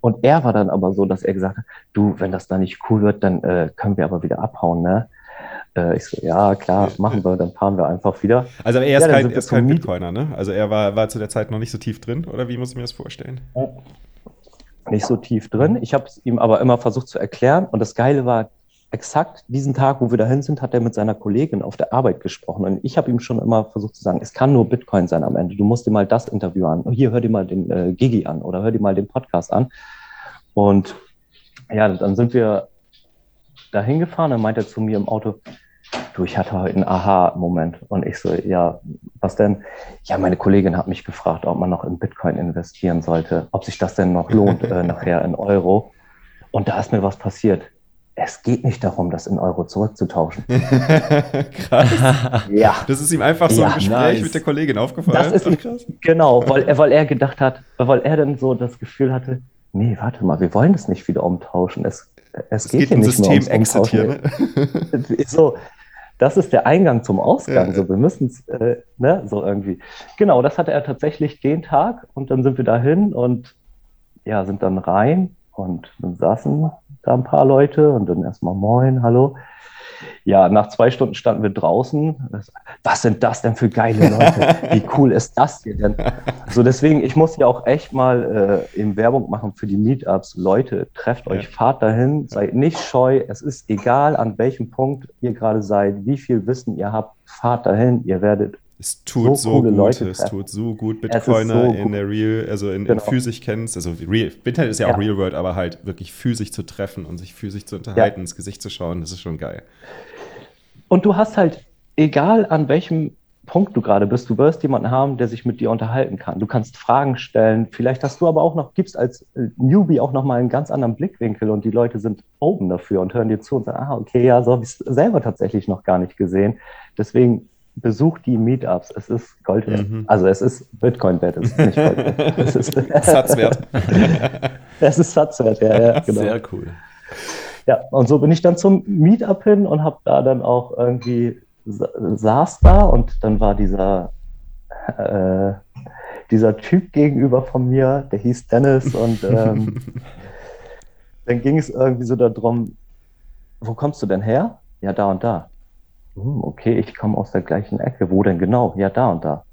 [SPEAKER 1] Und er war dann aber so, dass er gesagt hat, du, wenn das da nicht cool wird, dann äh, können wir aber wieder abhauen, ne? Äh, ich so, ja, klar, machen wir, dann fahren wir einfach wieder.
[SPEAKER 3] Also er ist ja, kein, er ist kein Bitcoiner, ne? Also er war, war zu der Zeit noch nicht so tief drin, oder wie muss ich mir das vorstellen?
[SPEAKER 1] Nicht so tief drin. Ich habe es ihm aber immer versucht zu erklären. Und das Geile war, exakt diesen Tag, wo wir dahin sind, hat er mit seiner Kollegin auf der Arbeit gesprochen. Und ich habe ihm schon immer versucht zu sagen, es kann nur Bitcoin sein am Ende. Du musst dir mal das Interview an. Hier, hör dir mal den äh, Gigi an oder hör dir mal den Podcast an. Und ja, dann sind wir da hingefahren. Dann meinte er zu mir im Auto, du, ich hatte heute einen Aha-Moment. Und ich so, ja, was denn? Ja, meine Kollegin hat mich gefragt, ob man noch in Bitcoin investieren sollte, ob sich das denn noch lohnt, äh, nachher in Euro. Und da ist mir was passiert es geht nicht darum, das in Euro zurückzutauschen.
[SPEAKER 3] krass. ja. Das ist ihm einfach so ja, im Gespräch nice. mit der Kollegin aufgefallen.
[SPEAKER 1] Das ist ihm, genau, weil er, weil er gedacht hat, weil er dann so das Gefühl hatte, nee, warte mal, wir wollen das nicht wieder umtauschen. Es, es, es geht, geht hier nicht mehr ums Umtauschen. Ne? so, das ist der Eingang zum Ausgang. Ja, so, wir müssen es, äh, ne, so irgendwie. Genau, das hatte er tatsächlich den Tag und dann sind wir dahin und ja, sind dann rein und dann saßen da ein paar Leute und dann erstmal Moin, hallo. Ja, nach zwei Stunden standen wir draußen. Was sind das denn für geile Leute? Wie cool ist das hier denn? So, deswegen, ich muss ja auch echt mal äh, eben Werbung machen für die Meetups. Leute, trefft euch, fahrt dahin, seid nicht scheu. Es ist egal, an welchem Punkt ihr gerade seid, wie viel Wissen ihr habt, fahrt dahin. Ihr werdet
[SPEAKER 3] es tut so, so gut, Leute es tut so gut, Bitcoiner so in der Real, also in, genau. in physisch kennst, also Real, Bitcoin ist ja, ja, auch Real World, aber halt wirklich physisch zu treffen und sich physisch zu unterhalten, ja. ins Gesicht zu schauen, das ist schon geil.
[SPEAKER 1] Und du hast halt, egal an welchem Punkt du gerade bist, du wirst jemanden haben, der sich mit dir unterhalten kann. Du kannst Fragen stellen. Vielleicht hast du aber auch noch, gibst als äh, Newbie auch noch mal einen ganz anderen Blickwinkel und die Leute sind oben dafür und hören dir zu und sagen, ah, okay, ja, so habe ich es selber tatsächlich noch gar nicht gesehen. Deswegen besucht die Meetups. Es ist Gold wert. Mhm. Also es ist Bitcoin wert, es ist nicht Gold wert. Es ist Satzwert. es ist Satzwert, ja, ja,
[SPEAKER 2] genau. Sehr cool.
[SPEAKER 1] Ja, und so bin ich dann zum Meetup hin und habe da dann auch irgendwie saß da und dann war dieser äh, dieser Typ gegenüber von mir, der hieß Dennis und ähm, dann ging es irgendwie so darum, wo kommst du denn her? Ja, da und da. Hm, okay, ich komme aus der gleichen Ecke. Wo denn genau? Ja, da und da.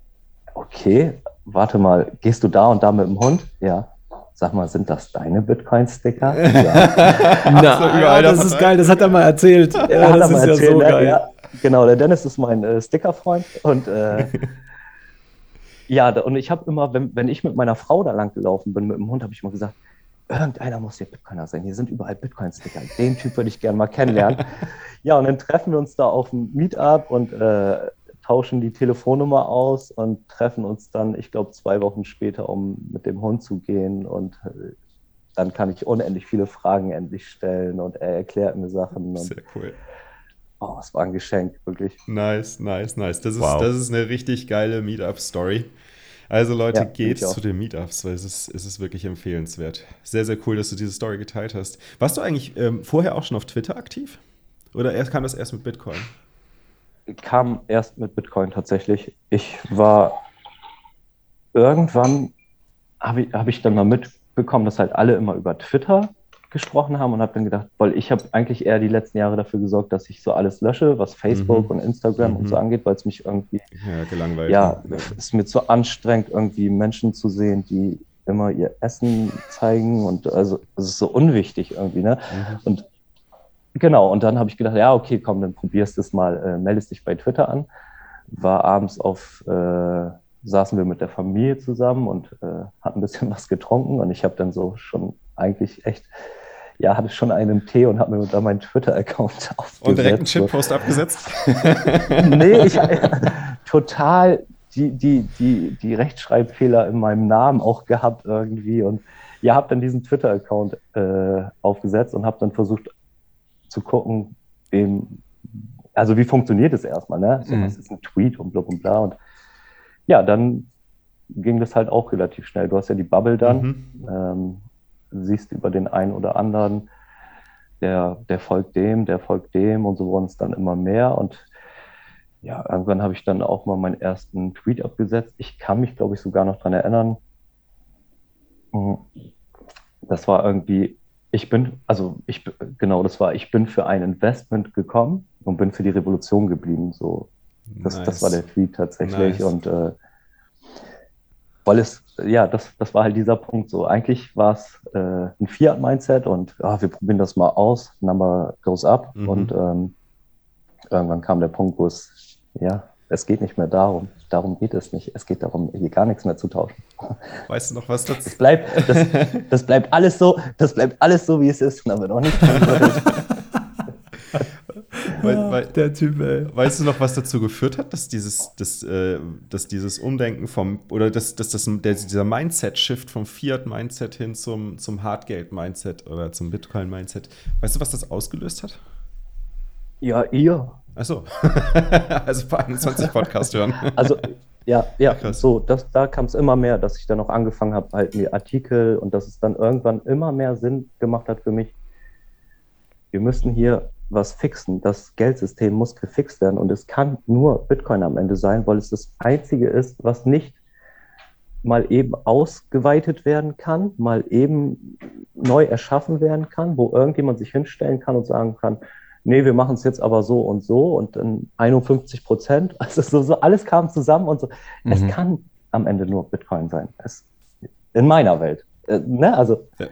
[SPEAKER 1] Okay, warte mal, gehst du da und da mit dem Hund? Ja. Sag mal, sind das deine Bitcoin-Sticker?
[SPEAKER 2] Ja. Na, ja, das ist geil, das hat er mal erzählt. Ja,
[SPEAKER 1] ja das ist erzählt, ja so geil. Ja, genau, der Dennis ist mein äh, Stickerfreund und äh, ja, und ich habe immer, wenn, wenn ich mit meiner Frau da lang gelaufen bin mit dem Hund, habe ich immer gesagt, irgendeiner muss hier Bitcoiner sein. Hier sind überall Bitcoin-Sticker. Den Typ würde ich gerne mal kennenlernen. ja, und dann treffen wir uns da auf dem Meetup und äh, tauschen die Telefonnummer aus und treffen uns dann, ich glaube, zwei Wochen später, um mit dem Hund zu gehen. Und äh, dann kann ich unendlich viele Fragen endlich stellen und er erklärt mir Sachen.
[SPEAKER 3] Sehr cool.
[SPEAKER 1] Oh, es war ein Geschenk, wirklich.
[SPEAKER 3] Nice, nice, nice. Das ist, wow. das ist eine richtig geile Meetup-Story. Also Leute, ja, geht zu den Meetups, weil es ist, es ist wirklich empfehlenswert. Sehr, sehr cool, dass du diese Story geteilt hast. Warst du eigentlich ähm, vorher auch schon auf Twitter aktiv? Oder erst, kam das erst mit Bitcoin?
[SPEAKER 1] Kam erst mit Bitcoin tatsächlich. Ich war irgendwann, habe ich, hab ich dann mal mitbekommen, dass halt alle immer über Twitter gesprochen haben und habe dann gedacht, weil ich habe eigentlich eher die letzten Jahre dafür gesorgt, dass ich so alles lösche, was Facebook mhm. und Instagram mhm. und so mhm. angeht, weil es mich irgendwie
[SPEAKER 3] ja, gelangweilt.
[SPEAKER 1] Ja, es ist mir zu anstrengend, irgendwie Menschen zu sehen, die immer ihr Essen zeigen und also es ist so unwichtig irgendwie, ne? Mhm. Und genau, und dann habe ich gedacht, ja, okay, komm, dann probierst du es mal, äh, meldest dich bei Twitter an. War abends auf, äh, saßen wir mit der Familie zusammen und äh, hatten ein bisschen was getrunken und ich habe dann so schon eigentlich echt ja, hatte schon einen Tee und habe mir da meinen Twitter-Account aufgesetzt.
[SPEAKER 3] Und direkt einen Shitpost abgesetzt?
[SPEAKER 1] nee, ich äh, total die, die, die, die Rechtschreibfehler in meinem Namen auch gehabt irgendwie und ja, habe dann diesen Twitter-Account äh, aufgesetzt und habe dann versucht zu gucken, wem, also wie funktioniert es erstmal, ne? So, mhm. was ist ein Tweet und bla und bla und ja, dann ging das halt auch relativ schnell. Du hast ja die Bubble dann. Mhm. Ähm, siehst über den einen oder anderen der, der folgt dem, der folgt dem und so wurden es dann immer mehr und ja, irgendwann habe ich dann auch mal meinen ersten Tweet abgesetzt. Ich kann mich, glaube ich, sogar noch daran erinnern. Hm, das war irgendwie, ich bin, also ich, genau, das war, ich bin für ein Investment gekommen und bin für die Revolution geblieben. So, das, nice. das war der Tweet tatsächlich. Nice. Und äh, weil es, ja, das, das war halt dieser Punkt so. Eigentlich war es äh, ein Fiat-Mindset und ah, wir probieren das mal aus, Number goes up. Mhm. Und ähm, irgendwann kam der Punkt, wo es, ja, es geht nicht mehr darum. Darum geht es nicht. Es geht darum, hier gar nichts mehr zu tauschen.
[SPEAKER 3] Weißt du noch, was das?
[SPEAKER 1] Das bleibt, das, das bleibt alles so, das bleibt alles so, wie es ist. Und dann wird auch nicht
[SPEAKER 3] weil, weil, der Typ, ey. Weißt du noch, was dazu geführt hat, dass dieses, dass, äh, dass dieses Umdenken vom, oder dass, dass das, der, dieser Mindset-Shift vom Fiat-Mindset hin zum, zum Hardgeld-Mindset oder zum Bitcoin-Mindset, weißt du, was das ausgelöst hat?
[SPEAKER 1] Ja, ihr.
[SPEAKER 3] Achso. also bei 21 Podcast hören.
[SPEAKER 1] Also, ja, ja, Krass. so, das, da kam es immer mehr, dass ich dann auch angefangen habe, halt mir Artikel und dass es dann irgendwann immer mehr Sinn gemacht hat für mich. Wir müssen hier was fixen. Das Geldsystem muss gefixt werden und es kann nur Bitcoin am Ende sein, weil es das einzige ist, was nicht mal eben ausgeweitet werden kann, mal eben neu erschaffen werden kann, wo irgendjemand sich hinstellen kann und sagen kann, nee, wir machen es jetzt aber so und so und dann 51 Prozent. Also so, so alles kam zusammen und so. Mhm. Es kann am Ende nur Bitcoin sein. Es, in meiner Welt. Äh, ne? Also ja.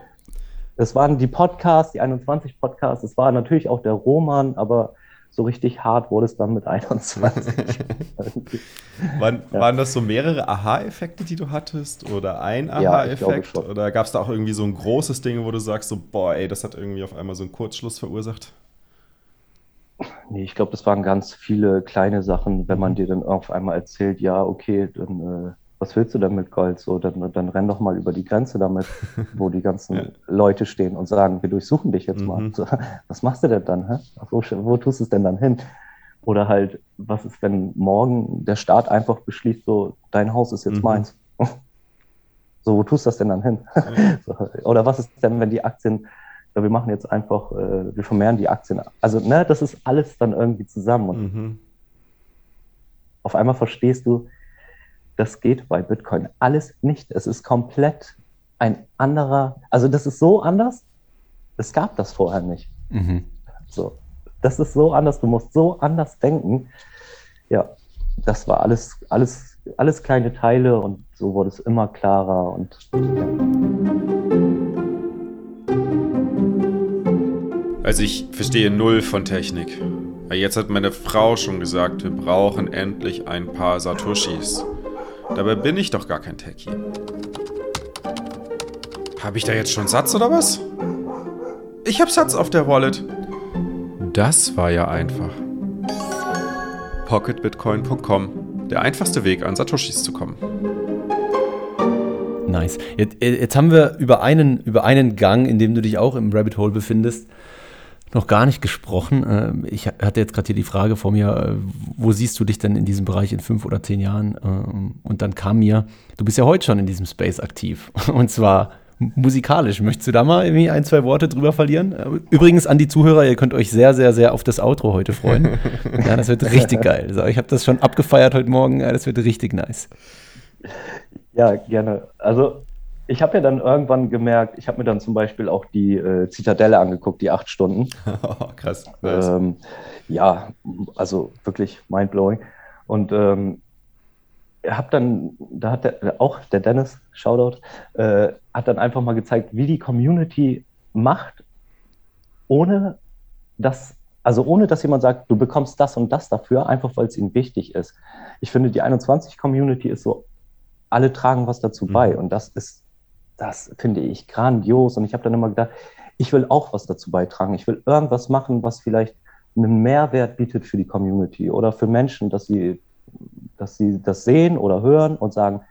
[SPEAKER 1] Es waren die Podcasts, die 21 Podcasts, es war natürlich auch der Roman, aber so richtig hart wurde es dann mit 21.
[SPEAKER 3] waren, ja. waren das so mehrere Aha-Effekte, die du hattest? Oder ein Aha-Effekt? Ja, oder gab es da auch irgendwie so ein großes Ding, wo du sagst, so, boah, ey, das hat irgendwie auf einmal so einen Kurzschluss verursacht?
[SPEAKER 1] Nee, ich glaube, das waren ganz viele kleine Sachen, wenn man mhm. dir dann auf einmal erzählt, ja, okay, dann äh, was willst du denn mit Gold? So, dann, dann renn doch mal über die Grenze damit, wo die ganzen ja. Leute stehen und sagen, wir durchsuchen dich jetzt mhm. mal. So, was machst du denn dann? Hä? Wo, wo tust du es denn dann hin? Oder halt, was ist, wenn morgen der Staat einfach beschließt, so, dein Haus ist jetzt mhm. meins? So, wo tust du das denn dann hin? Mhm. so, oder was ist denn, wenn die Aktien, ja, wir machen jetzt einfach, äh, wir vermehren die Aktien. Also, ne, das ist alles dann irgendwie zusammen. Und mhm. auf einmal verstehst du, das geht bei Bitcoin alles nicht. Es ist komplett ein anderer, also das ist so anders, es gab das vorher nicht. Mhm. So, das ist so anders, du musst so anders denken. Ja, das war alles, alles, alles kleine Teile und so wurde es immer klarer und ja.
[SPEAKER 3] Also ich verstehe null von Technik. Jetzt hat meine Frau schon gesagt, wir brauchen endlich ein paar Satoshis. Dabei bin ich doch gar kein Techie. Habe ich da jetzt schon Satz oder was? Ich habe Satz auf der Wallet. Das war ja einfach. Pocketbitcoin.com. Der einfachste Weg, an Satoshis zu kommen.
[SPEAKER 2] Nice. Jetzt, jetzt, haben wir über einen, über einen Gang, in dem du dich auch im Rabbit Hole befindest, noch gar nicht gesprochen. Ähm, ich hatte jetzt gerade hier die Frage vor mir, äh, wo siehst du dich denn in diesem Bereich in fünf oder zehn Jahren? Ähm, und dann kam mir, du bist ja heute schon in diesem Space aktiv. Und zwar musikalisch. Möchtest du da mal irgendwie ein, zwei Worte drüber verlieren? Äh, übrigens an die Zuhörer, ihr könnt euch sehr, sehr, sehr auf das Outro heute freuen. Ja, das wird richtig geil. Also ich habe das schon abgefeiert heute Morgen. Das wird richtig nice.
[SPEAKER 1] Ja, gerne. Also ich habe ja dann irgendwann gemerkt, ich habe mir dann zum Beispiel auch die äh, Zitadelle angeguckt, die acht Stunden.
[SPEAKER 3] Oh, krass.
[SPEAKER 1] Ähm, ja, also wirklich mindblowing. Und ähm, habe dann, da hat der, auch der Dennis, Shoutout, äh, hat dann einfach mal gezeigt, wie die Community macht, ohne dass, also ohne dass jemand sagt, du bekommst das und das dafür, einfach weil es ihnen wichtig ist. Ich finde, die 21-Community ist so, alle tragen was dazu mhm. bei und das ist das finde ich grandios. Und ich habe dann immer gedacht, ich will auch was dazu beitragen. Ich will irgendwas machen, was vielleicht einen Mehrwert bietet für die Community oder für Menschen, dass sie, dass sie das sehen oder hören und sagen,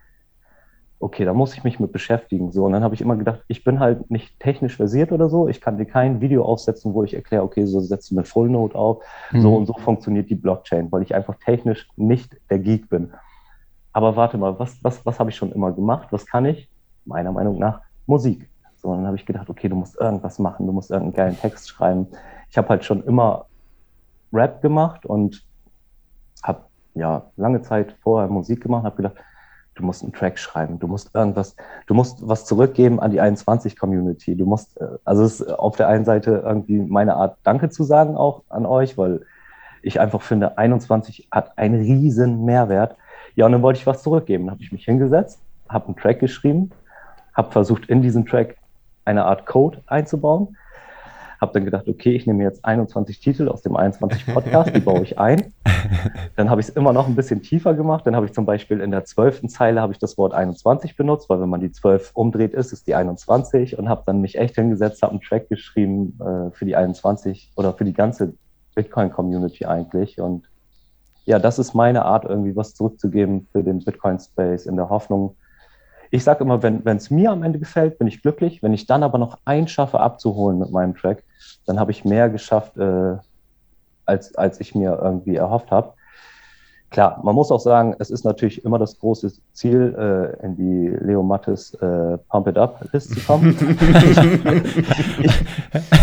[SPEAKER 1] okay, da muss ich mich mit beschäftigen. So, und dann habe ich immer gedacht, ich bin halt nicht technisch versiert oder so. Ich kann dir kein Video aufsetzen, wo ich erkläre, okay, so setzt du eine Full Note auf. Mhm. So und so funktioniert die Blockchain, weil ich einfach technisch nicht der Geek bin. Aber warte mal, was, was, was habe ich schon immer gemacht? Was kann ich? Meiner Meinung nach Musik. So, dann habe ich gedacht, okay, du musst irgendwas machen, du musst irgendeinen geilen Text schreiben. Ich habe halt schon immer Rap gemacht und habe ja lange Zeit vorher Musik gemacht, habe gedacht, du musst einen Track schreiben, du musst irgendwas, du musst was zurückgeben an die 21-Community. Du musst, äh, also es ist auf der einen Seite irgendwie meine Art, Danke zu sagen auch an euch, weil ich einfach finde, 21 hat einen riesen Mehrwert. Ja, und dann wollte ich was zurückgeben. Dann habe ich mich hingesetzt, habe einen Track geschrieben, habe versucht, in diesen Track eine Art Code einzubauen. Habe dann gedacht, okay, ich nehme jetzt 21 Titel aus dem 21 Podcast, die baue ich ein. Dann habe ich es immer noch ein bisschen tiefer gemacht. Dann habe ich zum Beispiel in der zwölften Zeile habe ich das Wort 21 benutzt, weil wenn man die 12 umdreht ist, ist die 21 und habe dann mich echt hingesetzt, habe einen Track geschrieben äh, für die 21 oder für die ganze Bitcoin-Community eigentlich. Und ja, das ist meine Art, irgendwie was zurückzugeben für den Bitcoin-Space in der Hoffnung, ich sage immer, wenn es mir am Ende gefällt, bin ich glücklich. Wenn ich dann aber noch ein schaffe abzuholen mit meinem Track, dann habe ich mehr geschafft, äh, als, als ich mir irgendwie erhofft habe. Klar, man muss auch sagen, es ist natürlich immer das große Ziel, äh, in die Leo Mattes äh, Pump It Up List zu kommen.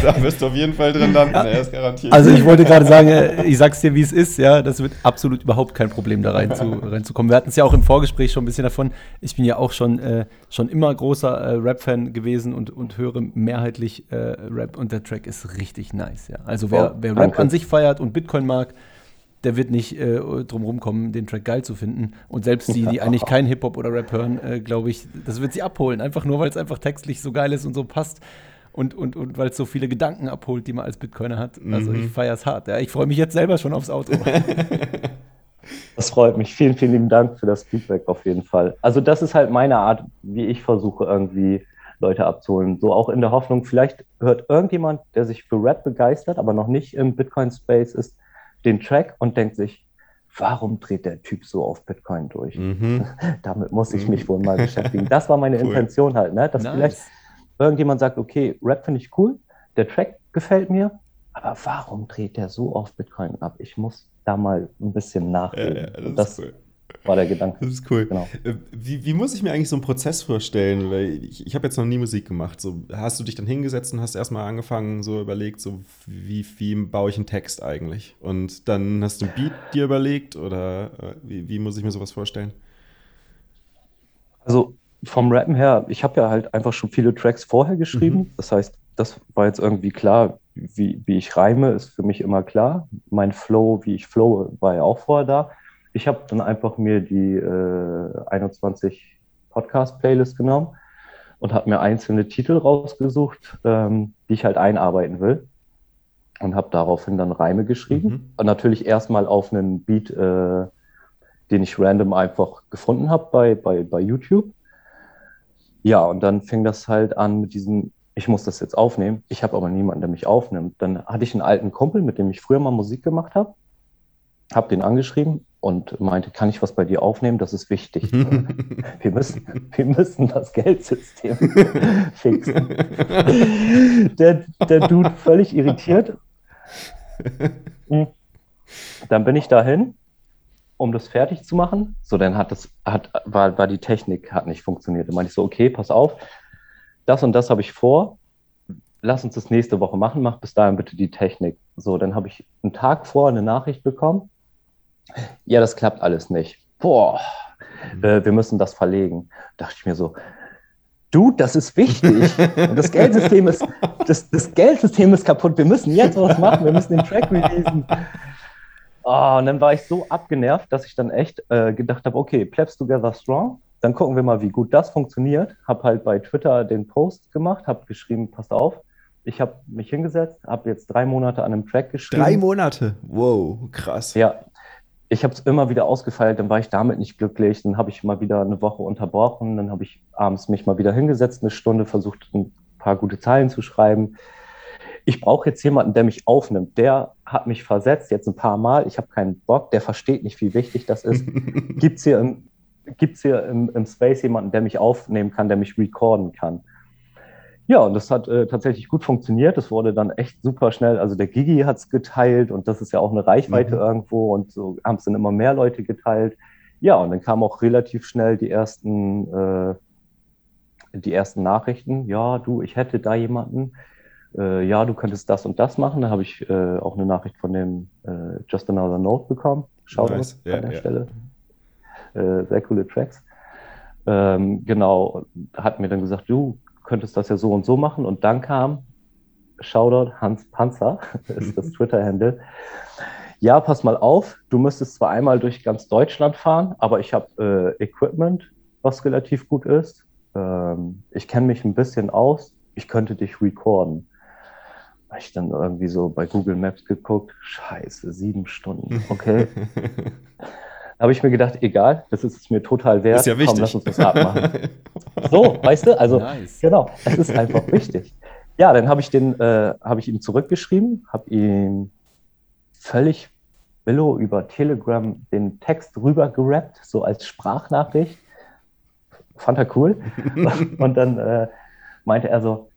[SPEAKER 3] da wirst du auf jeden Fall drin landen, er ist
[SPEAKER 2] garantiert. Also ich wollte gerade sagen, äh, ich sag's dir, wie es ist, ja, das wird absolut überhaupt kein Problem, da rein zu, reinzukommen. Wir hatten es ja auch im Vorgespräch schon ein bisschen davon. Ich bin ja auch schon, äh, schon immer großer äh, Rap-Fan gewesen und, und höre mehrheitlich äh, Rap und der Track ist richtig nice, ja. Also wer, oh, wer Rap an sich feiert und Bitcoin mag, der wird nicht äh, drum rumkommen, den Track geil zu finden. Und selbst die, die eigentlich keinen Hip-Hop oder Rap hören, äh, glaube ich, das wird sie abholen. Einfach nur, weil es einfach textlich so geil ist und so passt. Und, und, und weil es so viele Gedanken abholt, die man als Bitcoiner hat. Also mhm. ich feiere es hart. Ja. Ich freue mich jetzt selber schon aufs Auto.
[SPEAKER 1] Das freut mich. Vielen, vielen lieben Dank für das Feedback auf jeden Fall. Also das ist halt meine Art, wie ich versuche irgendwie Leute abzuholen. So auch in der Hoffnung, vielleicht hört irgendjemand, der sich für Rap begeistert, aber noch nicht im Bitcoin-Space ist, den Track und denkt sich, warum dreht der Typ so auf Bitcoin durch? Mhm. Damit muss ich mich wohl mal beschäftigen. Das war meine cool. Intention halt, ne? dass nice. vielleicht irgendjemand sagt, okay, Rap finde ich cool, der Track gefällt mir, aber warum dreht der so auf Bitcoin ab? Ich muss da mal ein bisschen nachdenken. Ja, ja, das, das cool war der Gedanke.
[SPEAKER 3] Das ist cool. Genau. Äh, wie, wie, muss ich mir eigentlich so einen Prozess vorstellen? Weil ich, ich habe jetzt noch nie Musik gemacht. So, hast du dich dann hingesetzt und hast erstmal angefangen, so überlegt, so wie, wie baue ich einen Text eigentlich? Und dann hast du ein Beat dir überlegt oder äh, wie, wie muss ich mir sowas vorstellen?
[SPEAKER 1] Also vom Rappen her, ich habe ja halt einfach schon viele Tracks vorher geschrieben. Mhm. Das heißt, das war jetzt irgendwie klar, wie, wie ich reime, ist für mich immer klar. Mein Flow, wie ich flow, war ja auch vorher da ich habe dann einfach mir die äh, 21 Podcast-Playlist genommen und habe mir einzelne Titel rausgesucht, ähm, die ich halt einarbeiten will. Und habe daraufhin dann Reime geschrieben. Mhm. Und natürlich erstmal auf einen Beat, äh, den ich random einfach gefunden habe bei, bei, bei YouTube. Ja, und dann fing das halt an mit diesem, ich muss das jetzt aufnehmen. Ich habe aber niemanden, der mich aufnimmt. Dann hatte ich einen alten Kumpel, mit dem ich früher mal Musik gemacht habe. Habe den angeschrieben und meinte, kann ich was bei dir aufnehmen? Das ist wichtig. wir, müssen, wir müssen das Geldsystem fixen. Der, der Dude völlig irritiert. Hm. Dann bin ich dahin, um das fertig zu machen. So, dann hat das, hat, war, war die Technik, hat nicht funktioniert. Dann meinte ich so, okay, pass auf, das und das habe ich vor. Lass uns das nächste Woche machen, mach bis dahin bitte die Technik. So, dann habe ich einen Tag vor eine Nachricht bekommen ja, das klappt alles nicht. Boah, mhm. äh, wir müssen das verlegen. Da dachte ich mir so, du, das ist wichtig. das Geldsystem ist, das, das Geldsystem ist kaputt. Wir müssen jetzt was machen. Wir müssen den Track releasen. Oh, und dann war ich so abgenervt, dass ich dann echt äh, gedacht habe, okay, Plebs Together Strong. Dann gucken wir mal, wie gut das funktioniert. Habe halt bei Twitter den Post gemacht, habe geschrieben, passt auf, ich habe mich hingesetzt, habe jetzt drei Monate an einem Track geschrieben.
[SPEAKER 3] Drei Monate? Wow, krass.
[SPEAKER 1] Ja, ich habe es immer wieder ausgefeilt, dann war ich damit nicht glücklich, dann habe ich mal wieder eine Woche unterbrochen, dann habe ich abends mich mal wieder hingesetzt, eine Stunde versucht, ein paar gute Zeilen zu schreiben. Ich brauche jetzt jemanden, der mich aufnimmt. Der hat mich versetzt jetzt ein paar Mal. Ich habe keinen Bock, der versteht nicht, wie wichtig das ist. Gibt es hier, im, gibt's hier im, im Space jemanden, der mich aufnehmen kann, der mich recorden kann? Ja, und das hat äh, tatsächlich gut funktioniert. Das wurde dann echt super schnell. Also der Gigi hat es geteilt und das ist ja auch eine Reichweite mhm. irgendwo und so haben es dann immer mehr Leute geteilt. Ja, und dann kamen auch relativ schnell die ersten äh, die ersten Nachrichten, ja, du, ich hätte da jemanden, äh, ja, du könntest das und das machen. Da habe ich äh, auch eine Nachricht von dem äh, Just Another Note bekommen. Schau nice. an ja, der ja. Stelle. Äh, sehr coole Tracks. Ähm, genau, hat mir dann gesagt, du könntest das ja so und so machen. Und dann kam, Shoutout Hans Panzer, ist das Twitter-Handle. Ja, pass mal auf, du müsstest zwar einmal durch ganz Deutschland fahren, aber ich habe äh, Equipment, was relativ gut ist. Ähm, ich kenne mich ein bisschen aus, ich könnte dich recorden. Habe ich dann irgendwie so bei Google Maps geguckt, scheiße, sieben Stunden, okay. habe ich mir gedacht, egal, das ist es mir total wert.
[SPEAKER 3] Ist ja wichtig. Komm,
[SPEAKER 1] lass uns das abmachen. so, weißt du, also nice. genau, es ist einfach wichtig. Ja, dann habe ich den, äh, habe ich ihm zurückgeschrieben, habe ihm völlig Billo über Telegram den Text rüber gerappt, so als Sprachnachricht. Fand er cool. und dann äh, meinte er so,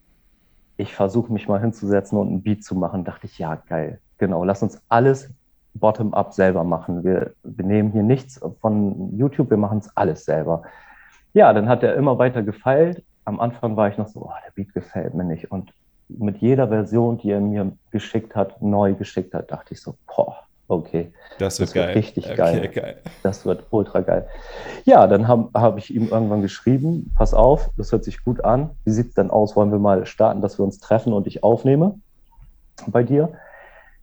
[SPEAKER 1] ich versuche mich mal hinzusetzen und ein Beat zu machen. Dachte ich, ja, geil. Genau, lass uns alles bottom-up selber machen. Wir, wir nehmen hier nichts von YouTube, wir machen es alles selber. Ja, dann hat er immer weiter gefeilt. Am Anfang war ich noch so, oh, der Beat gefällt mir nicht. Und mit jeder Version, die er mir geschickt hat, neu geschickt hat, dachte ich so, boah, okay.
[SPEAKER 3] Das wird, das wird geil.
[SPEAKER 1] richtig okay, geil. geil. Das wird ultra geil. Ja, dann habe hab ich ihm irgendwann geschrieben, pass auf, das hört sich gut an. Wie sieht es denn aus? Wollen wir mal starten, dass wir uns treffen und ich aufnehme bei dir?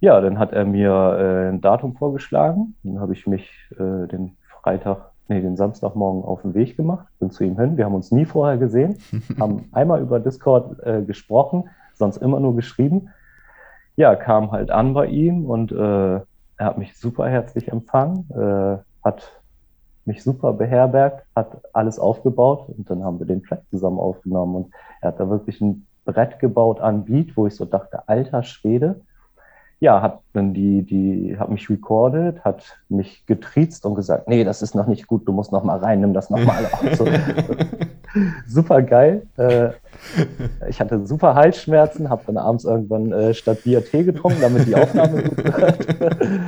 [SPEAKER 1] Ja, dann hat er mir äh, ein Datum vorgeschlagen. Dann habe ich mich äh, den Freitag, nee, den Samstagmorgen auf den Weg gemacht, bin zu ihm hin. Wir haben uns nie vorher gesehen, haben einmal über Discord äh, gesprochen, sonst immer nur geschrieben. Ja, kam halt an bei ihm und äh, er hat mich super herzlich empfangen, äh, hat mich super beherbergt, hat alles aufgebaut und dann haben wir den Track zusammen aufgenommen und er hat da wirklich ein Brett gebaut an Beat, wo ich so dachte, alter Schwede, ja, hat dann die, die, hat mich recorded, hat mich getriezt und gesagt, nee, das ist noch nicht gut, du musst noch mal rein, nimm das noch mal auf. So, super geil. Äh, ich hatte super Halsschmerzen, habe dann abends irgendwann äh, statt Bier Tee getrunken, damit die Aufnahme gut wird.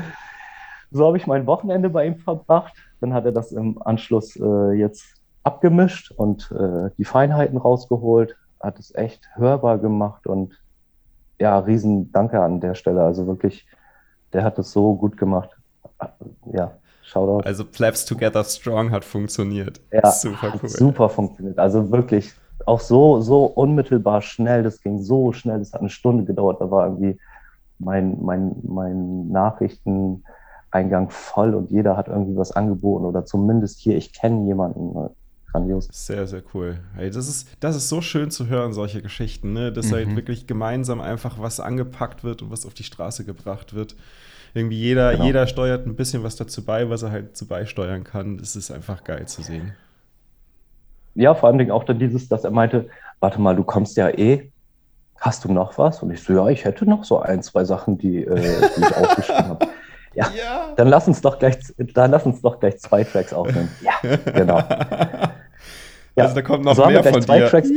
[SPEAKER 1] so habe ich mein Wochenende bei ihm verbracht. Dann hat er das im Anschluss äh, jetzt abgemischt und äh, die Feinheiten rausgeholt, hat es echt hörbar gemacht und ja, riesen Danke an der Stelle. Also wirklich, der hat es so gut gemacht. Ja, Shoutout.
[SPEAKER 3] Also Plebs Together Strong hat funktioniert.
[SPEAKER 1] Ja, super cool. Super funktioniert. Also wirklich auch so, so unmittelbar schnell. Das ging so schnell. Das hat eine Stunde gedauert. Da war irgendwie mein, mein, mein Nachrichteneingang voll und jeder hat irgendwie was angeboten oder zumindest hier, ich kenne jemanden grandios.
[SPEAKER 3] Sehr, sehr cool. Hey, das, ist, das ist so schön zu hören, solche Geschichten, ne? dass halt mhm. halt wirklich gemeinsam einfach was angepackt wird und was auf die Straße gebracht wird. Irgendwie jeder, genau. jeder steuert ein bisschen was dazu bei, was er halt zu beisteuern kann. Das ist einfach geil zu sehen.
[SPEAKER 1] Ja, vor allem auch dann dieses, dass er meinte, warte mal, du kommst ja eh, hast du noch was? Und ich so, ja, ich hätte noch so ein, zwei Sachen, die, äh, die ich aufgeschrieben habe. Ja, ja, dann lass uns doch gleich, dann lass uns doch gleich zwei Tracks aufnehmen. Ja, genau.
[SPEAKER 3] Ja, also da kommt noch so mehr von dir. Tracks.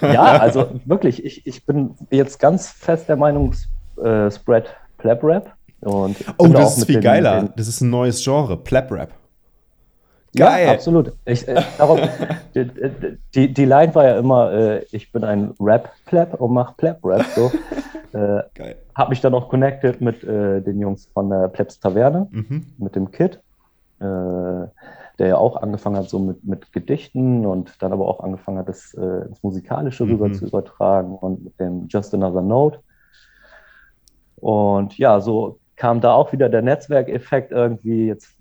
[SPEAKER 1] Ja, also wirklich, ich, ich bin jetzt ganz fest der Meinung, äh, Spread Plap Rap. Und
[SPEAKER 3] oh, das ist viel den, geiler. Den, das ist ein neues Genre, Plap Rap.
[SPEAKER 1] Geil. Ja, absolut. Ich, äh, darum, die, die, Line war ja immer, äh, ich bin ein Rap-Plap und mach Plap-Rap. So. äh, Geil. Hab mich dann auch connected mit äh, den Jungs von der Plebs Taverne, mhm. mit dem Kid. Der ja auch angefangen hat, so mit, mit Gedichten und dann aber auch angefangen hat, das äh, ins Musikalische mhm. rüber zu übertragen und mit dem Just Another Note. Und ja, so kam da auch wieder der Netzwerkeffekt irgendwie. Jetzt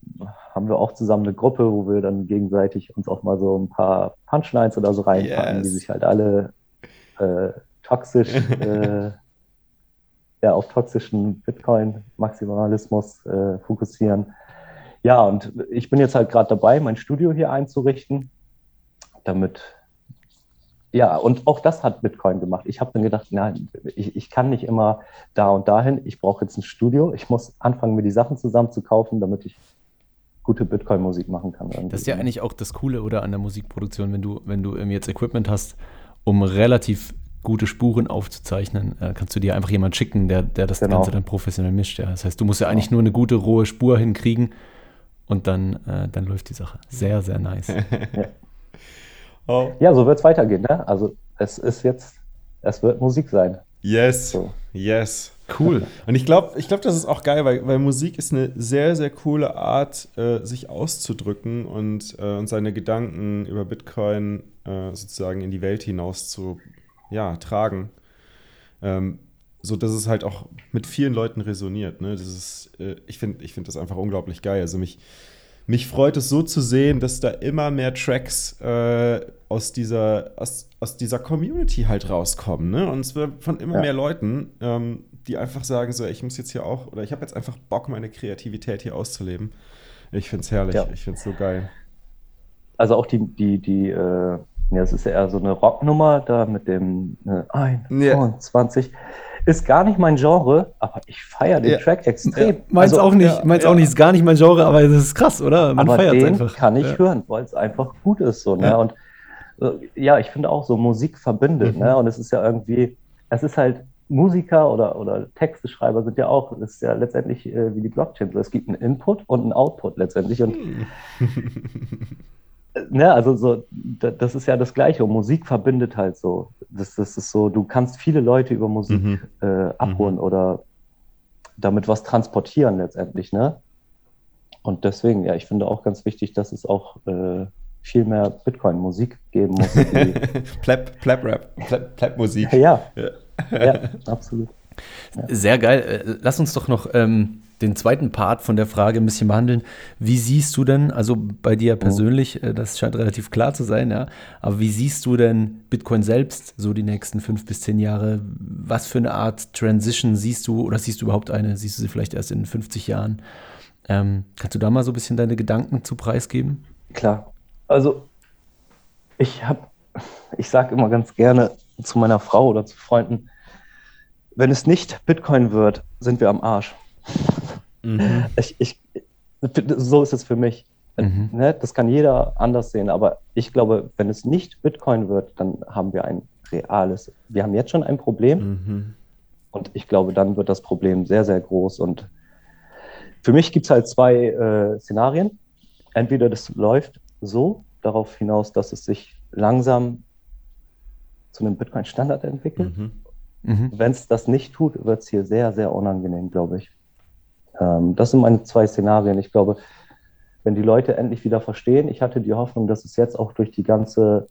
[SPEAKER 1] haben wir auch zusammen eine Gruppe, wo wir dann gegenseitig uns auch mal so ein paar Punchlines oder so reinpacken, yes. die sich halt alle äh, toxisch, äh, ja, auf toxischen Bitcoin-Maximalismus äh, fokussieren. Ja, und ich bin jetzt halt gerade dabei, mein Studio hier einzurichten, damit, ja, und auch das hat Bitcoin gemacht. Ich habe dann gedacht, nein, ich, ich kann nicht immer da und dahin, ich brauche jetzt ein Studio, ich muss anfangen, mir die Sachen zusammen zu kaufen, damit ich gute Bitcoin-Musik machen kann.
[SPEAKER 2] Irgendwie. Das ist ja eigentlich auch das Coole, oder, an der Musikproduktion, wenn du, wenn du jetzt Equipment hast, um relativ gute Spuren aufzuzeichnen, äh, kannst du dir einfach jemanden schicken, der, der das genau. Ganze dann professionell mischt. Ja. Das heißt, du musst ja eigentlich genau. nur eine gute rohe Spur hinkriegen und dann, äh, dann läuft die Sache. Sehr, sehr nice.
[SPEAKER 1] Oh. Ja, so wird es weitergehen. Ne? Also es ist jetzt, es wird Musik sein.
[SPEAKER 3] Yes, so. yes. Cool. Und ich glaube, ich glaub, das ist auch geil, weil, weil Musik ist eine sehr, sehr coole Art, äh, sich auszudrücken und, äh, und seine Gedanken über Bitcoin äh, sozusagen in die Welt hinaus zu ja, tragen. Ähm, so dass es halt auch mit vielen Leuten resoniert. Ne? Das ist, äh, ich finde ich find das einfach unglaublich geil. Also mich, mich freut es so zu sehen, dass da immer mehr Tracks äh, aus, dieser, aus, aus dieser Community halt rauskommen. Ne? Und es wird von immer ja. mehr Leuten, ähm, die einfach sagen, so, ich muss jetzt hier auch, oder ich habe jetzt einfach Bock, meine Kreativität hier auszuleben. Ich finde es herrlich, ja. ich finde es so geil.
[SPEAKER 1] Also auch die, die, die, äh, ja, es ist ja eher so eine Rocknummer da mit dem äh, 21. Ja ist gar nicht mein Genre, aber ich feiere den ja. Track extrem. Ja.
[SPEAKER 2] Meins also, auch nicht, ja, meins auch nicht, ist gar nicht mein Genre, aber das ist krass, oder?
[SPEAKER 1] Man aber den einfach. kann ich hören, weil es einfach gut ist. So, ne? Und äh, ja, ich finde auch so Musik verbindet. Mhm. Ne? Und es ist ja irgendwie, es ist halt Musiker oder, oder Texteschreiber sind ja auch, das ist ja letztendlich äh, wie die Blockchain. Es gibt einen Input und einen Output letztendlich. Und mhm. ne, also so, das ist ja das Gleiche. Und Musik verbindet halt so. Das, das ist so, du kannst viele Leute über Musik mhm. äh, abholen mhm. oder damit was transportieren letztendlich, ne? Und deswegen, ja, ich finde auch ganz wichtig, dass es auch äh, viel mehr Bitcoin-Musik geben muss.
[SPEAKER 3] Plap, Plap-Rap, Plap-Musik.
[SPEAKER 1] Ja, ja, ja, absolut.
[SPEAKER 2] Ja. Sehr geil. Äh, lass uns doch noch ähm, den zweiten Part von der Frage ein bisschen behandeln. Wie siehst du denn, also bei dir mhm. persönlich, oh. das scheint relativ klar zu sein, ja, aber wie siehst du denn Bitcoin selbst so die nächsten fünf bis zehn Jahre? Was für eine Art Transition siehst du oder siehst du überhaupt eine? Siehst du sie vielleicht erst in 50 Jahren? Ähm, kannst du da mal so ein bisschen deine Gedanken zu preisgeben?
[SPEAKER 1] Klar. Also ich habe, ich sage immer ganz gerne zu meiner Frau oder zu Freunden, wenn es nicht Bitcoin wird, sind wir am Arsch. Mhm. Ich, ich, so ist es für mich. Mhm. Ne? Das kann jeder anders sehen, aber ich glaube, wenn es nicht Bitcoin wird, dann haben wir ein reales, wir haben jetzt schon ein Problem mhm. und ich glaube, dann wird das Problem sehr, sehr groß und für mich gibt es halt zwei äh, Szenarien. Entweder das läuft so darauf hinaus, dass es sich langsam zu einem Bitcoin-Standard entwickelt. Mhm. Mhm. Wenn es das nicht tut, wird es hier sehr, sehr unangenehm, glaube ich. Ähm, das sind meine zwei Szenarien. Ich glaube, wenn die Leute endlich wieder verstehen, ich hatte die Hoffnung, dass es jetzt auch durch die ganze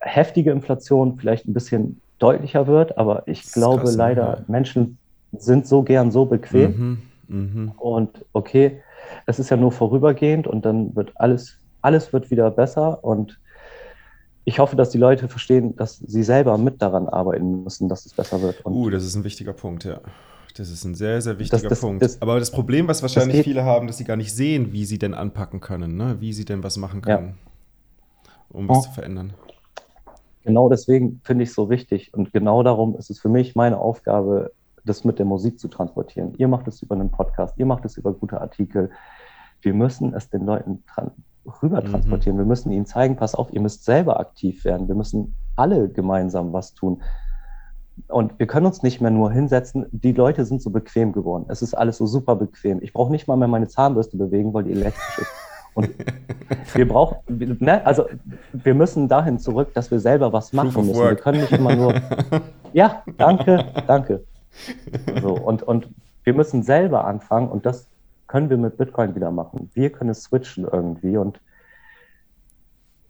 [SPEAKER 1] heftige Inflation vielleicht ein bisschen deutlicher wird, aber ich glaube krass, leider, ja. Menschen sind so gern so bequem. Mhm, mh. Und okay, es ist ja nur vorübergehend und dann wird alles, alles wird wieder besser und ich hoffe, dass die Leute verstehen, dass sie selber mit daran arbeiten müssen, dass es besser wird.
[SPEAKER 3] Und uh, das ist ein wichtiger Punkt, ja. Das ist ein sehr, sehr wichtiger das, das, Punkt. Das, Aber das Problem, was wahrscheinlich viele haben, dass sie gar nicht sehen, wie sie denn anpacken können, ne? wie sie denn was machen können, ja. um was oh. zu verändern.
[SPEAKER 1] Genau deswegen finde ich es so wichtig. Und genau darum ist es für mich meine Aufgabe, das mit der Musik zu transportieren. Ihr macht es über einen Podcast, ihr macht es über gute Artikel. Wir müssen es den Leuten rüber mhm. transportieren. Mhm. Wir müssen ihnen zeigen, pass auf, ihr müsst selber aktiv werden. Wir müssen alle gemeinsam was tun. Und wir können uns nicht mehr nur hinsetzen. Die Leute sind so bequem geworden. Es ist alles so super bequem. Ich brauche nicht mal mehr meine Zahnbürste bewegen, weil die elektrisch ist. Und wir brauchen, ne, also wir müssen dahin zurück, dass wir selber was machen müssen. Wir können nicht immer nur. Ja, danke, danke. So, und, und wir müssen selber anfangen und das können wir mit Bitcoin wieder machen. Wir können es switchen irgendwie und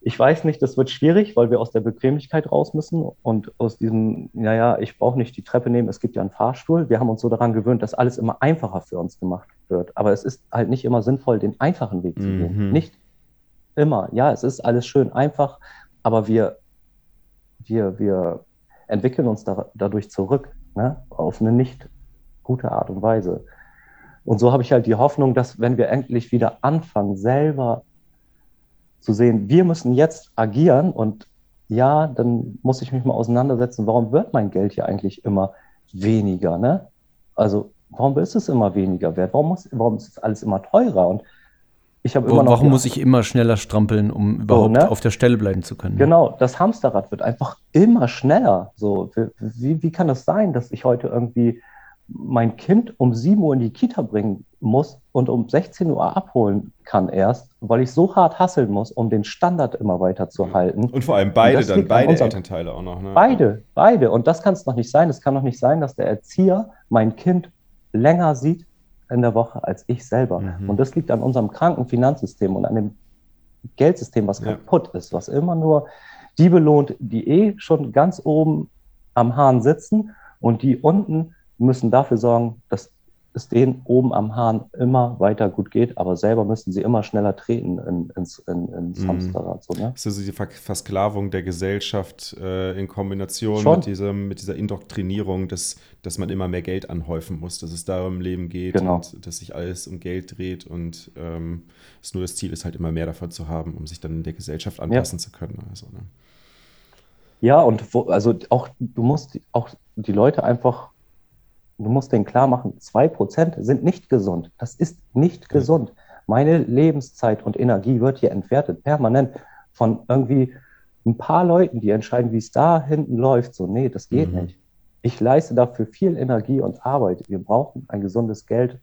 [SPEAKER 1] ich weiß nicht, das wird schwierig, weil wir aus der Bequemlichkeit raus müssen und aus diesem, naja, ich brauche nicht die Treppe nehmen, es gibt ja einen Fahrstuhl. Wir haben uns so daran gewöhnt, dass alles immer einfacher für uns gemacht wird. Aber es ist halt nicht immer sinnvoll, den einfachen Weg zu gehen. Mhm. Nicht immer. Ja, es ist alles schön einfach, aber wir, wir, wir entwickeln uns da, dadurch zurück, ne? auf eine nicht gute Art und Weise. Und so habe ich halt die Hoffnung, dass wenn wir endlich wieder anfangen, selber zu sehen, wir müssen jetzt agieren und ja, dann muss ich mich mal auseinandersetzen, warum wird mein Geld hier eigentlich immer weniger? Ne? Also warum ist es immer weniger wert? Warum, muss, warum ist alles immer teurer? Und
[SPEAKER 2] ich habe immer noch. Warum muss ich immer schneller strampeln, um überhaupt so, ne? auf der Stelle bleiben zu können?
[SPEAKER 1] Genau, das Hamsterrad wird einfach immer schneller. So, wie, wie kann das sein, dass ich heute irgendwie mein Kind um 7 Uhr in die Kita bringen muss und um 16 Uhr abholen kann erst, weil ich so hart hasseln muss, um den Standard immer weiter zu halten.
[SPEAKER 3] Und vor allem beide dann, beide unserem, Elternteile auch noch. Ne?
[SPEAKER 1] Beide, beide. Und das kann es noch nicht sein. Es kann noch nicht sein, dass der Erzieher mein Kind länger sieht in der Woche als ich selber. Mhm. Und das liegt an unserem kranken Finanzsystem und an dem Geldsystem, was ja. kaputt ist, was immer nur die belohnt, die eh schon ganz oben am Hahn sitzen und die unten müssen dafür sorgen, dass es denen oben am Hahn immer weiter gut geht, aber selber müssen sie immer schneller treten in, ins, in, ins mhm. Hamsterrad. So, ne?
[SPEAKER 3] Das ist also die Versklavung der Gesellschaft äh, in Kombination mit, diesem, mit dieser Indoktrinierung, dass, dass man immer mehr Geld anhäufen muss, dass es darum im Leben geht genau. und dass sich alles um Geld dreht und ähm, es nur das Ziel ist, halt immer mehr davon zu haben, um sich dann in der Gesellschaft anpassen ja. zu können. Also, ne?
[SPEAKER 1] Ja, und wo, also auch du musst auch die Leute einfach du musst denen klar machen, zwei Prozent sind nicht gesund. Das ist nicht gesund. Meine Lebenszeit und Energie wird hier entwertet, permanent von irgendwie ein paar Leuten, die entscheiden, wie es da hinten läuft. So, nee, das geht mhm. nicht. Ich leiste dafür viel Energie und Arbeit. Wir brauchen ein gesundes Geld,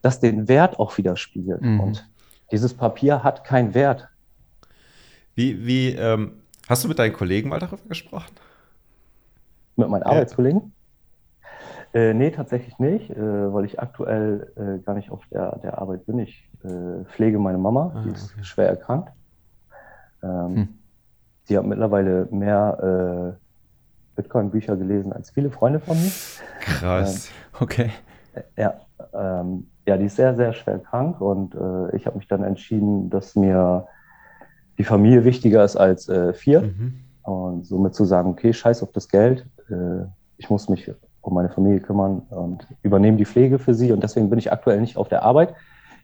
[SPEAKER 1] das den Wert auch widerspiegelt. Mhm. Und dieses Papier hat keinen Wert.
[SPEAKER 3] Wie, wie ähm, hast du mit deinen Kollegen mal darüber gesprochen?
[SPEAKER 1] Mit meinen Arbeitskollegen? Äh, nee, tatsächlich nicht, äh, weil ich aktuell äh, gar nicht auf der, der Arbeit bin. Ich äh, pflege meine Mama, ah, die ist okay. schwer erkrankt. Ähm, hm. Die hat mittlerweile mehr äh, Bitcoin-Bücher gelesen als viele Freunde von mir.
[SPEAKER 3] Krass.
[SPEAKER 2] Ähm, okay.
[SPEAKER 1] Äh, ja, ähm, ja, die ist sehr, sehr schwer krank und äh, ich habe mich dann entschieden, dass mir die Familie wichtiger ist als Fiat. Mhm. Und somit zu sagen, okay, scheiß auf das Geld, ich muss mich um meine Familie kümmern und übernehme die Pflege für sie. Und deswegen bin ich aktuell nicht auf der Arbeit.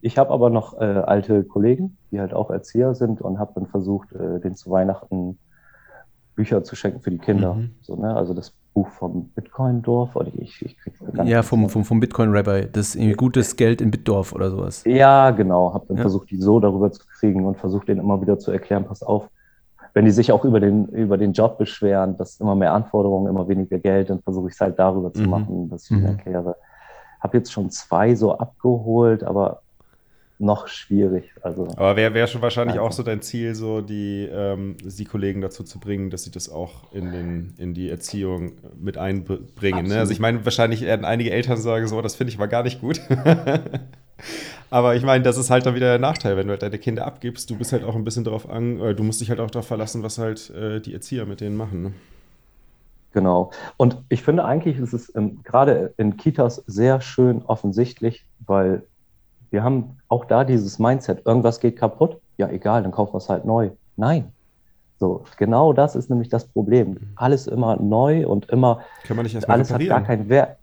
[SPEAKER 1] Ich habe aber noch äh, alte Kollegen, die halt auch Erzieher sind und habe dann versucht, äh, denen zu Weihnachten Bücher zu schenken für die Kinder. Mhm. So, ne? Also das Buch vom Bitcoin-Dorf oder ich, ich
[SPEAKER 2] krieg's Ja, vom, vom, vom Bitcoin-Rabbi, das irgendwie gutes Geld in Bitdorf oder sowas.
[SPEAKER 1] Ja, genau. Habe dann ja. versucht, die so darüber zu kriegen und versucht, denen immer wieder zu erklären, pass auf, wenn die sich auch über den, über den Job beschweren, dass immer mehr Anforderungen, immer weniger Geld, dann versuche ich es halt darüber zu mhm. machen, dass ich ihnen mhm. erkläre. Habe jetzt schon zwei so abgeholt, aber noch schwierig. Also,
[SPEAKER 3] aber wäre wär schon wahrscheinlich also. auch so dein Ziel, so die, ähm, die Kollegen dazu zu bringen, dass sie das auch in, den, in die Erziehung mit einbringen. Ne? Also ich meine, wahrscheinlich werden einige Eltern sagen, so, das finde ich aber gar nicht gut. Aber ich meine, das ist halt dann wieder der Nachteil, wenn du halt deine Kinder abgibst. Du bist halt auch ein bisschen darauf an, äh, du musst dich halt auch darauf verlassen, was halt äh, die Erzieher mit denen machen. Ne?
[SPEAKER 1] Genau. Und ich finde eigentlich ist es ähm, gerade in Kitas sehr schön offensichtlich, weil wir haben auch da dieses Mindset, irgendwas geht kaputt, ja egal, dann kaufen wir es halt neu. Nein. So, genau das ist nämlich das Problem. Mhm. Alles immer neu und immer, alles hat gar keinen Wert.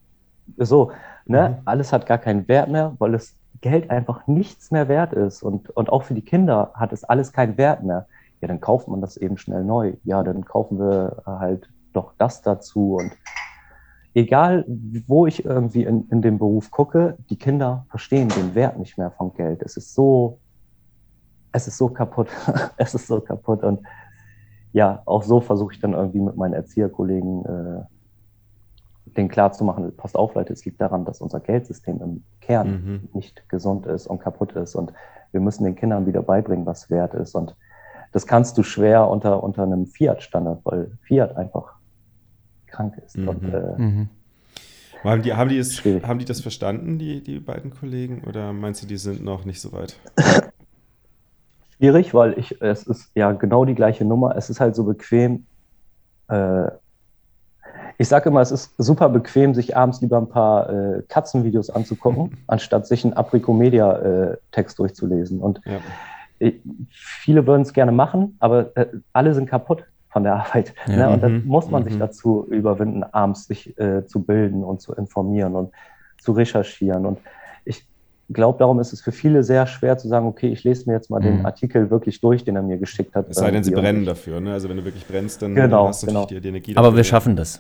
[SPEAKER 1] So, ne, mhm. alles hat gar keinen Wert mehr, weil es Geld einfach nichts mehr wert ist und, und auch für die Kinder hat es alles keinen Wert mehr, ja, dann kauft man das eben schnell neu. Ja, dann kaufen wir halt doch das dazu und egal, wo ich irgendwie in, in dem Beruf gucke, die Kinder verstehen den Wert nicht mehr von Geld. Es ist so, es ist so kaputt. es ist so kaputt und ja, auch so versuche ich dann irgendwie mit meinen Erzieherkollegen äh, den klar zu machen, passt auf, Leute, es liegt daran, dass unser Geldsystem im Kern mhm. nicht gesund ist und kaputt ist. Und wir müssen den Kindern wieder beibringen, was wert ist. Und das kannst du schwer unter, unter einem Fiat-Standard, weil Fiat einfach krank ist. Mhm. Und, äh, mhm.
[SPEAKER 3] Haben die, haben, die es, haben die das verstanden, die, die beiden Kollegen? Oder meinst du, die sind noch nicht so weit?
[SPEAKER 1] Schwierig, weil ich, es ist ja genau die gleiche Nummer. Es ist halt so bequem, äh, ich sage immer, es ist super bequem, sich abends lieber ein paar äh, Katzenvideos anzugucken, anstatt sich einen Apricomedia-Text äh, durchzulesen. Und ja. ich, viele würden es gerne machen, aber äh, alle sind kaputt von der Arbeit. Ja, ne? Und dann mhm, muss man sich mhm. dazu überwinden, abends sich äh, zu bilden und zu informieren und zu recherchieren. Und glaube, darum ist es für viele sehr schwer zu sagen, okay, ich lese mir jetzt mal mhm. den Artikel wirklich durch, den er mir geschickt hat.
[SPEAKER 3] Es sei denn, sie brennen dafür. Ne? Also wenn du wirklich brennst, dann
[SPEAKER 1] genau,
[SPEAKER 3] hast du
[SPEAKER 1] genau.
[SPEAKER 3] die, die
[SPEAKER 2] Energie. Aber wir schaffen das.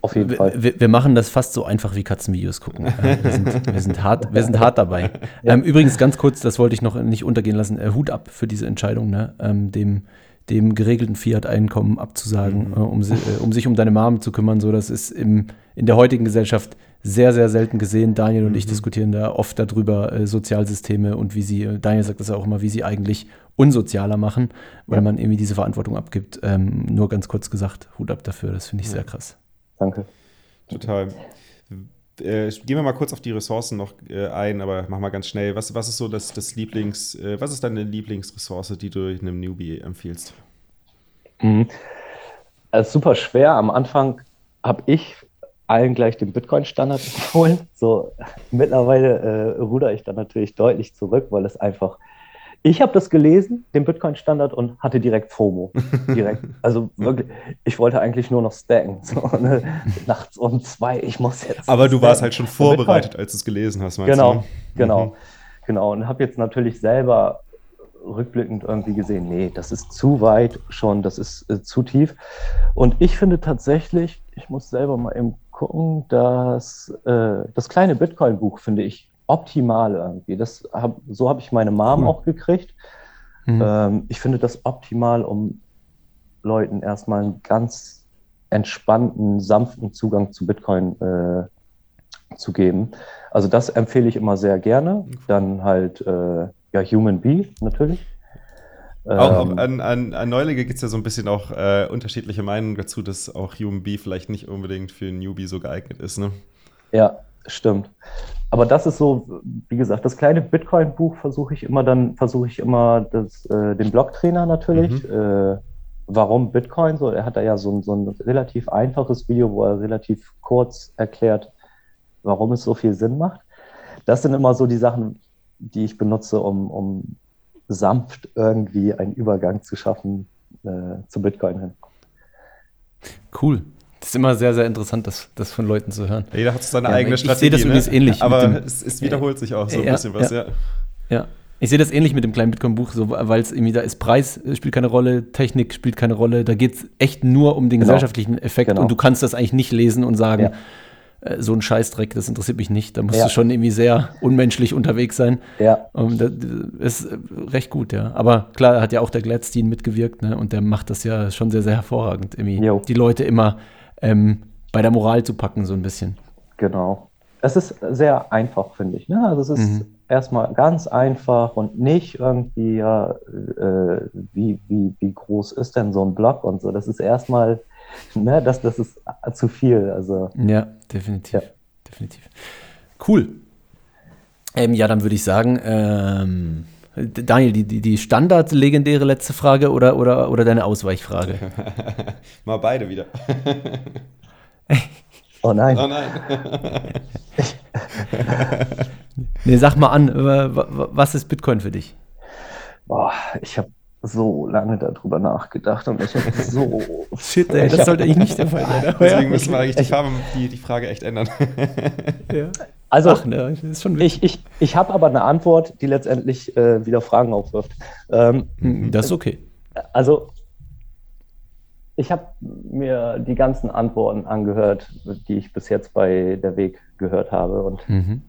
[SPEAKER 2] Auf jeden Fall. Wir, wir, machen das fast so einfach wie Katzenvideos gucken. wir, sind, wir, sind, hart, wir sind hart dabei. Ja. Ähm, übrigens, ganz kurz, das wollte ich noch nicht untergehen lassen. Äh, Hut ab für diese Entscheidung, ne? ähm, dem, dem geregelten Fiat-Einkommen abzusagen, mhm. äh, um, äh, um, sich um deine Mom zu kümmern. So, das ist im, in der heutigen Gesellschaft sehr, sehr selten gesehen. Daniel und mhm. ich diskutieren da oft darüber, äh, Sozialsysteme und wie sie, äh, Daniel sagt das ja auch immer, wie sie eigentlich unsozialer machen, weil ja. man irgendwie diese Verantwortung abgibt. Ähm, nur ganz kurz gesagt, Hut ab dafür, das finde ich ja. sehr krass.
[SPEAKER 1] Danke.
[SPEAKER 3] Total. Äh, gehen wir mal kurz auf die Ressourcen noch äh, ein, aber mach mal ganz schnell. Was, was ist so das, das Lieblings, äh, was ist deine Lieblingsressource, die du einem Newbie empfiehlst?
[SPEAKER 1] Mhm. Also super schwer. Am Anfang habe ich allen gleich den Bitcoin-Standard empfohlen. So mittlerweile äh, ruder ich dann natürlich deutlich zurück, weil es einfach ich habe das gelesen, den Bitcoin-Standard, und hatte direkt FOMO. Direkt. Also wirklich, ich wollte eigentlich nur noch stacken. So, ne? Nachts um zwei, ich muss jetzt.
[SPEAKER 3] Aber du warst halt schon vorbereitet, als du es gelesen hast,
[SPEAKER 1] meinst genau, du? Ne? Genau, mhm. genau. Und habe jetzt natürlich selber rückblickend irgendwie gesehen, nee, das ist zu weit schon, das ist äh, zu tief. Und ich finde tatsächlich, ich muss selber mal eben gucken, dass äh, das kleine Bitcoin-Buch finde ich optimal irgendwie. Das hab, so habe ich meine Mom cool. auch gekriegt. Mhm. Ähm, ich finde das optimal, um Leuten erstmal einen ganz entspannten, sanften Zugang zu Bitcoin äh, zu geben. Also das empfehle ich immer sehr gerne. Dann halt äh, ja Human Bee natürlich.
[SPEAKER 3] Auch ähm, an, an, an Neulinge gibt es ja so ein bisschen auch äh, unterschiedliche Meinungen dazu, dass auch Human Bee vielleicht nicht unbedingt für ein Newbie so geeignet ist. Ne?
[SPEAKER 1] Ja, stimmt. Aber das ist so, wie gesagt, das kleine Bitcoin-Buch versuche ich immer dann, versuche ich immer das, äh, den Blogtrainer natürlich. Mhm. Äh, warum Bitcoin? So, er hat da ja so ein, so ein relativ einfaches Video, wo er relativ kurz erklärt, warum es so viel Sinn macht. Das sind immer so die Sachen, die ich benutze, um, um sanft irgendwie einen Übergang zu schaffen äh, zu Bitcoin hin.
[SPEAKER 2] Cool. Das ist immer sehr, sehr interessant, das, das von Leuten zu hören.
[SPEAKER 3] Jeder hat seine ja, eigene ich, Strategie.
[SPEAKER 2] Ich sehe das übrigens ne? ähnlich.
[SPEAKER 3] Aber es, es, wiederholt sich auch so ein bisschen was, ja.
[SPEAKER 2] Ja. Ich sehe das ähnlich mit dem kleinen Bitcoin-Buch, so, weil es irgendwie da ist, Preis spielt keine Rolle, Technik spielt keine Rolle. Da geht es echt nur um den genau. gesellschaftlichen Effekt genau. und du kannst das eigentlich nicht lesen und sagen, ja. Äh, so ein Scheißdreck, das interessiert mich nicht. Da musst ja. du schon irgendwie sehr unmenschlich unterwegs sein.
[SPEAKER 1] Ja.
[SPEAKER 2] Um, das ist recht gut, ja. Aber klar, hat ja auch der Gladstein mitgewirkt, ne? Und der macht das ja schon sehr, sehr hervorragend, irgendwie. Die Leute immer ähm, bei der Moral zu packen, so ein bisschen.
[SPEAKER 1] Genau. Es ist sehr einfach, finde ich. Ne? Also es ist mhm. erstmal ganz einfach und nicht irgendwie, ja, äh, wie, wie, wie groß ist denn so ein Blog und so. Das ist erstmal, ne, das, das ist zu viel. Also,
[SPEAKER 2] ja, definitiv. Ja. Definitiv. Cool. Ähm, ja, dann würde ich sagen, ähm, Daniel, die, die, die standard-legendäre letzte Frage oder, oder, oder deine Ausweichfrage?
[SPEAKER 3] Mal beide wieder.
[SPEAKER 1] oh nein.
[SPEAKER 3] Oh nein.
[SPEAKER 2] nee, sag mal an, was ist Bitcoin für dich?
[SPEAKER 1] Boah, ich habe so lange darüber nachgedacht und ich habe so.
[SPEAKER 2] Shit, ey, das sollte eigentlich nicht der Fall sein.
[SPEAKER 3] Deswegen müssen wir eigentlich die, Farbe, die, die Frage echt ändern.
[SPEAKER 1] ja. Also, Ach, ne, ich, ich, ich habe aber eine Antwort, die letztendlich äh, wieder Fragen aufwirft.
[SPEAKER 2] Ähm, hm, das ist okay.
[SPEAKER 1] Also, ich habe mir die ganzen Antworten angehört, die ich bis jetzt bei der Weg gehört habe. Und mhm.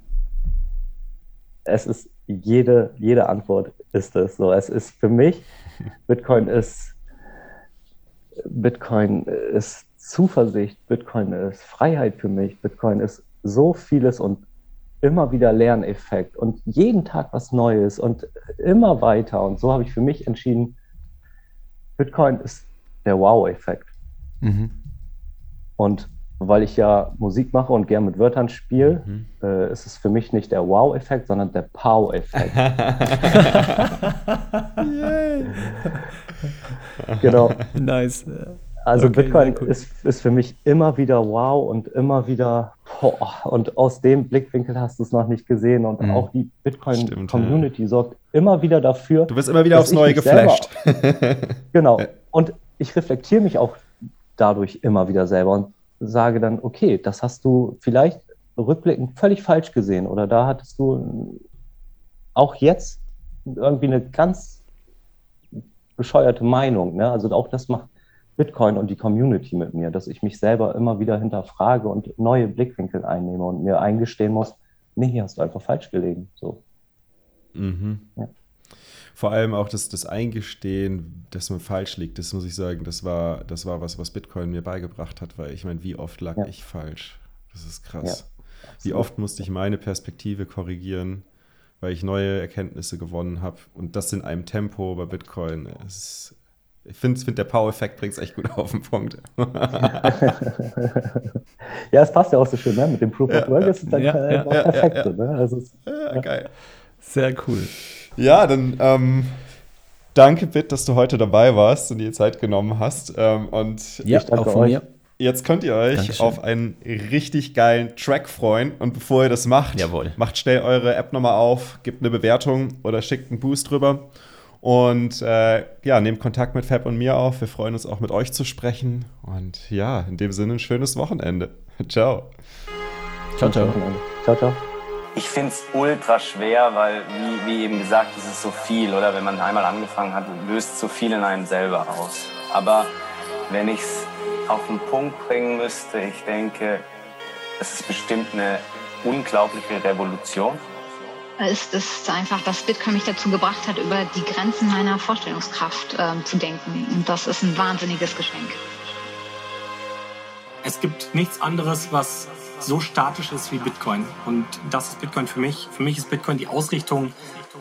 [SPEAKER 1] es ist jede, jede Antwort ist es so. Es ist für mich, Bitcoin ist Bitcoin ist Zuversicht, Bitcoin ist Freiheit für mich, Bitcoin ist so vieles und immer wieder Lerneffekt und jeden Tag was Neues und immer weiter. Und so habe ich für mich entschieden, Bitcoin ist der Wow-Effekt. Mhm. Und weil ich ja Musik mache und gern mit Wörtern spiele, mhm. äh, ist es für mich nicht der Wow-Effekt, sondern der Pow-Effekt. genau.
[SPEAKER 2] Nice.
[SPEAKER 1] Also okay, Bitcoin cool. ist, ist für mich immer wieder wow und immer wieder boah, und aus dem Blickwinkel hast du es noch nicht gesehen und mhm. auch die Bitcoin-Community ja. sorgt immer wieder dafür.
[SPEAKER 3] Du wirst immer wieder aufs Neue geflasht.
[SPEAKER 1] Selber, genau. Und ich reflektiere mich auch dadurch immer wieder selber und sage dann, okay, das hast du vielleicht rückblickend völlig falsch gesehen oder da hattest du auch jetzt irgendwie eine ganz bescheuerte Meinung. Ne? Also auch das macht Bitcoin und die Community mit mir, dass ich mich selber immer wieder hinterfrage und neue Blickwinkel einnehme und mir eingestehen muss, nee, hier hast du einfach falsch gelegen. So.
[SPEAKER 3] Mhm. Ja. Vor allem auch das, das Eingestehen, dass man falsch liegt, das muss ich sagen, das war, das war was, was Bitcoin mir beigebracht hat, weil ich meine, wie oft lag ja. ich falsch? Das ist krass. Ja, wie oft musste ich meine Perspektive korrigieren, weil ich neue Erkenntnisse gewonnen habe. Und das in einem Tempo bei Bitcoin. Ist, ich finde, find, der Power-Effekt bringt es echt gut auf den Punkt.
[SPEAKER 1] ja, es passt ja auch so schön, ne? Mit dem Proof of Work ist es dann ja, ja, perfekt. Ne? also
[SPEAKER 2] ja, geil. Sehr cool.
[SPEAKER 3] Ja, dann ähm, danke, Bit, dass du heute dabei warst und dir Zeit genommen hast. Ähm, und
[SPEAKER 2] ja, auch von euch. mir.
[SPEAKER 3] Jetzt könnt ihr euch Dankeschön. auf einen richtig geilen Track freuen. Und bevor ihr das macht,
[SPEAKER 2] Jawohl.
[SPEAKER 3] macht schnell eure App nochmal auf, gebt eine Bewertung oder schickt einen Boost drüber. Und äh, ja, nehmt Kontakt mit Fab und mir auf. Wir freuen uns auch mit euch zu sprechen. Und ja, in dem Sinne ein schönes Wochenende. ciao.
[SPEAKER 2] Ciao, ciao.
[SPEAKER 1] Ciao, ciao.
[SPEAKER 4] Ich finde es ultra schwer, weil, wie, wie eben gesagt, es ist so viel, oder? Wenn man einmal angefangen hat, löst so viel in einem selber aus. Aber wenn ich es auf den Punkt bringen müsste, ich denke, es ist bestimmt eine unglaubliche Revolution.
[SPEAKER 5] Es ist einfach, dass Bitcoin mich dazu gebracht hat, über die Grenzen meiner Vorstellungskraft äh, zu denken. Und das ist ein wahnsinniges Geschenk.
[SPEAKER 6] Es gibt nichts anderes, was so statisch ist wie Bitcoin. Und das ist Bitcoin für mich. Für mich ist Bitcoin die Ausrichtung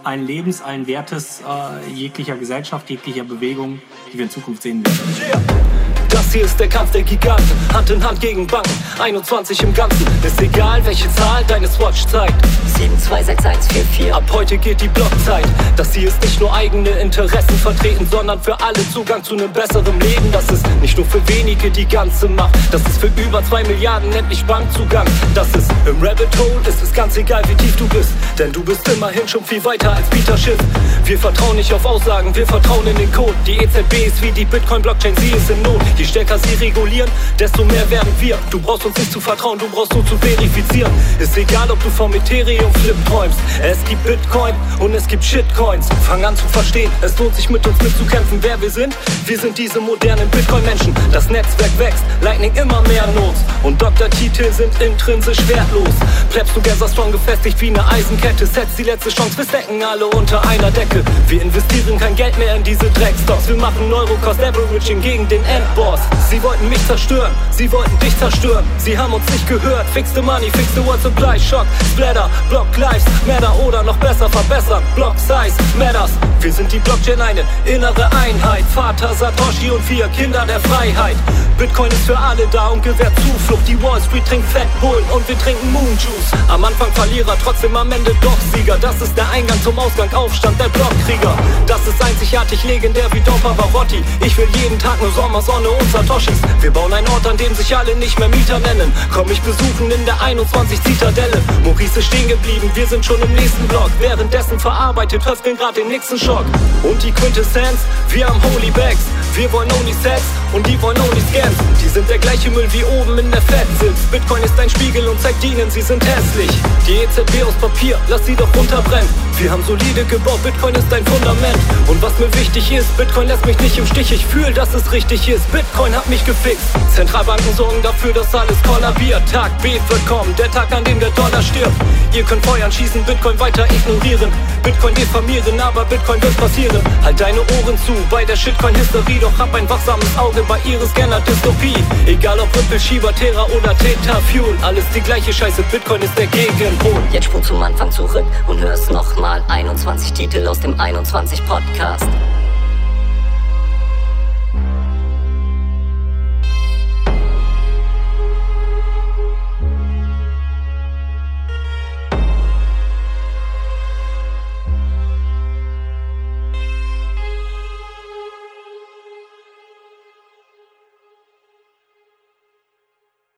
[SPEAKER 6] allen Lebens, allen Wertes, äh, jeglicher Gesellschaft, jeglicher Bewegung, die wir in Zukunft sehen werden.
[SPEAKER 7] Das hier ist der Kampf der Giganten, Hand in Hand gegen Banken, 21 im Ganzen. Ist egal, welche Zahl deine Swatch zeigt.
[SPEAKER 8] 726144.
[SPEAKER 7] Ab heute geht die Blockzeit. Das hier ist nicht nur eigene Interessen vertreten, sondern für alle Zugang zu einem besseren Leben. Das ist nicht nur für wenige die ganze Macht. Das ist für über zwei Milliarden endlich Bankzugang. Das ist im Rabbit Hole, ist es ganz egal, wie tief du bist. Denn du bist immerhin schon viel weiter als Peter Schiff. Wir vertrauen nicht auf Aussagen, wir vertrauen in den Code. Die EZB ist wie die Bitcoin-Blockchain, sie ist in Not. Je stärker sie regulieren, desto mehr werden wir. Du brauchst uns nicht zu vertrauen, du brauchst nur zu verifizieren. Ist egal, ob du vom Ethereum Flip träumst. Es gibt Bitcoin und es gibt Shitcoins. Fang an zu verstehen, es lohnt sich mit uns mitzukämpfen. Wer wir sind? Wir sind diese modernen Bitcoin-Menschen. Das Netzwerk wächst, Lightning immer mehr Notes. Und Doktortitel sind intrinsisch wertlos. Plebst Together Strong gefestigt wie eine Eisenkette. Setzt die letzte Chance, wir stecken alle unter einer Decke. Wir investieren kein Geld mehr in diese Dreckstocks. Wir machen Neurocost Averaging gegen den Endboss. Wars. Sie wollten mich zerstören, sie wollten dich zerstören. Sie haben uns nicht gehört. Fix the money, fix the word supply, Shock, Splatter, Block Lives, Matter oder noch besser verbessern. Block Size, Matters. Wir sind die Blockchain, eine innere Einheit. Vater Satoshi und vier Kinder der Freiheit. Bitcoin ist für alle da und gewährt Zuflucht. Die Wall Street trinkt Fat Bullen und wir trinken Moon Juice. Am Anfang Verlierer, trotzdem am Ende doch Sieger. Das ist der Eingang zum Ausgang, Aufstand der Blockkrieger. Das ist einzigartig legendär wie Dom Pavarotti. Ich will jeden Tag nur Sommer, Sonne und Satoshis. Wir bauen einen Ort, an dem sich alle nicht mehr Mieter nennen. Komm mich besuchen in der 21 Zitadelle. Maurice ist stehen geblieben, wir sind schon im nächsten Block. Währenddessen verarbeitet Höfgen grad den nächsten Schock. Und die Quintessenz, wir haben Holy Bags. Wir wollen only Sex und die wollen only Scams. Die sind der gleiche Müll wie oben in der Fett sitzt. Bitcoin ist ein Spiegel und zeigt ihnen, sie sind hässlich. Die EZB aus Papier, lass sie doch runterbrennen. Wir haben solide gebaut, Bitcoin ist ein Fundament. Und was mir wichtig ist, Bitcoin lässt mich nicht im Stich. Ich fühle, dass es richtig ist. Bitcoin hat mich gefixt. Zentralbanken sorgen dafür, dass alles kollabiert. Tag B wird kommen, der Tag, an dem der Dollar stirbt. Ihr könnt feuern, schießen, Bitcoin weiter ignorieren. Bitcoin diffamieren, aber Bitcoin wird passieren. Halt deine Ohren zu bei der Shitcoin-Hysterie, doch hab ein wachsames Auge bei ihren Scanner-Dystopie. Egal ob Ripple, Shiba, Terra oder Theta Fuel, alles die gleiche Scheiße, Bitcoin ist der Gegenpol.
[SPEAKER 8] Jetzt spur zum Anfang zurück und hör's nochmal. 21 Titel aus dem 21 Podcast.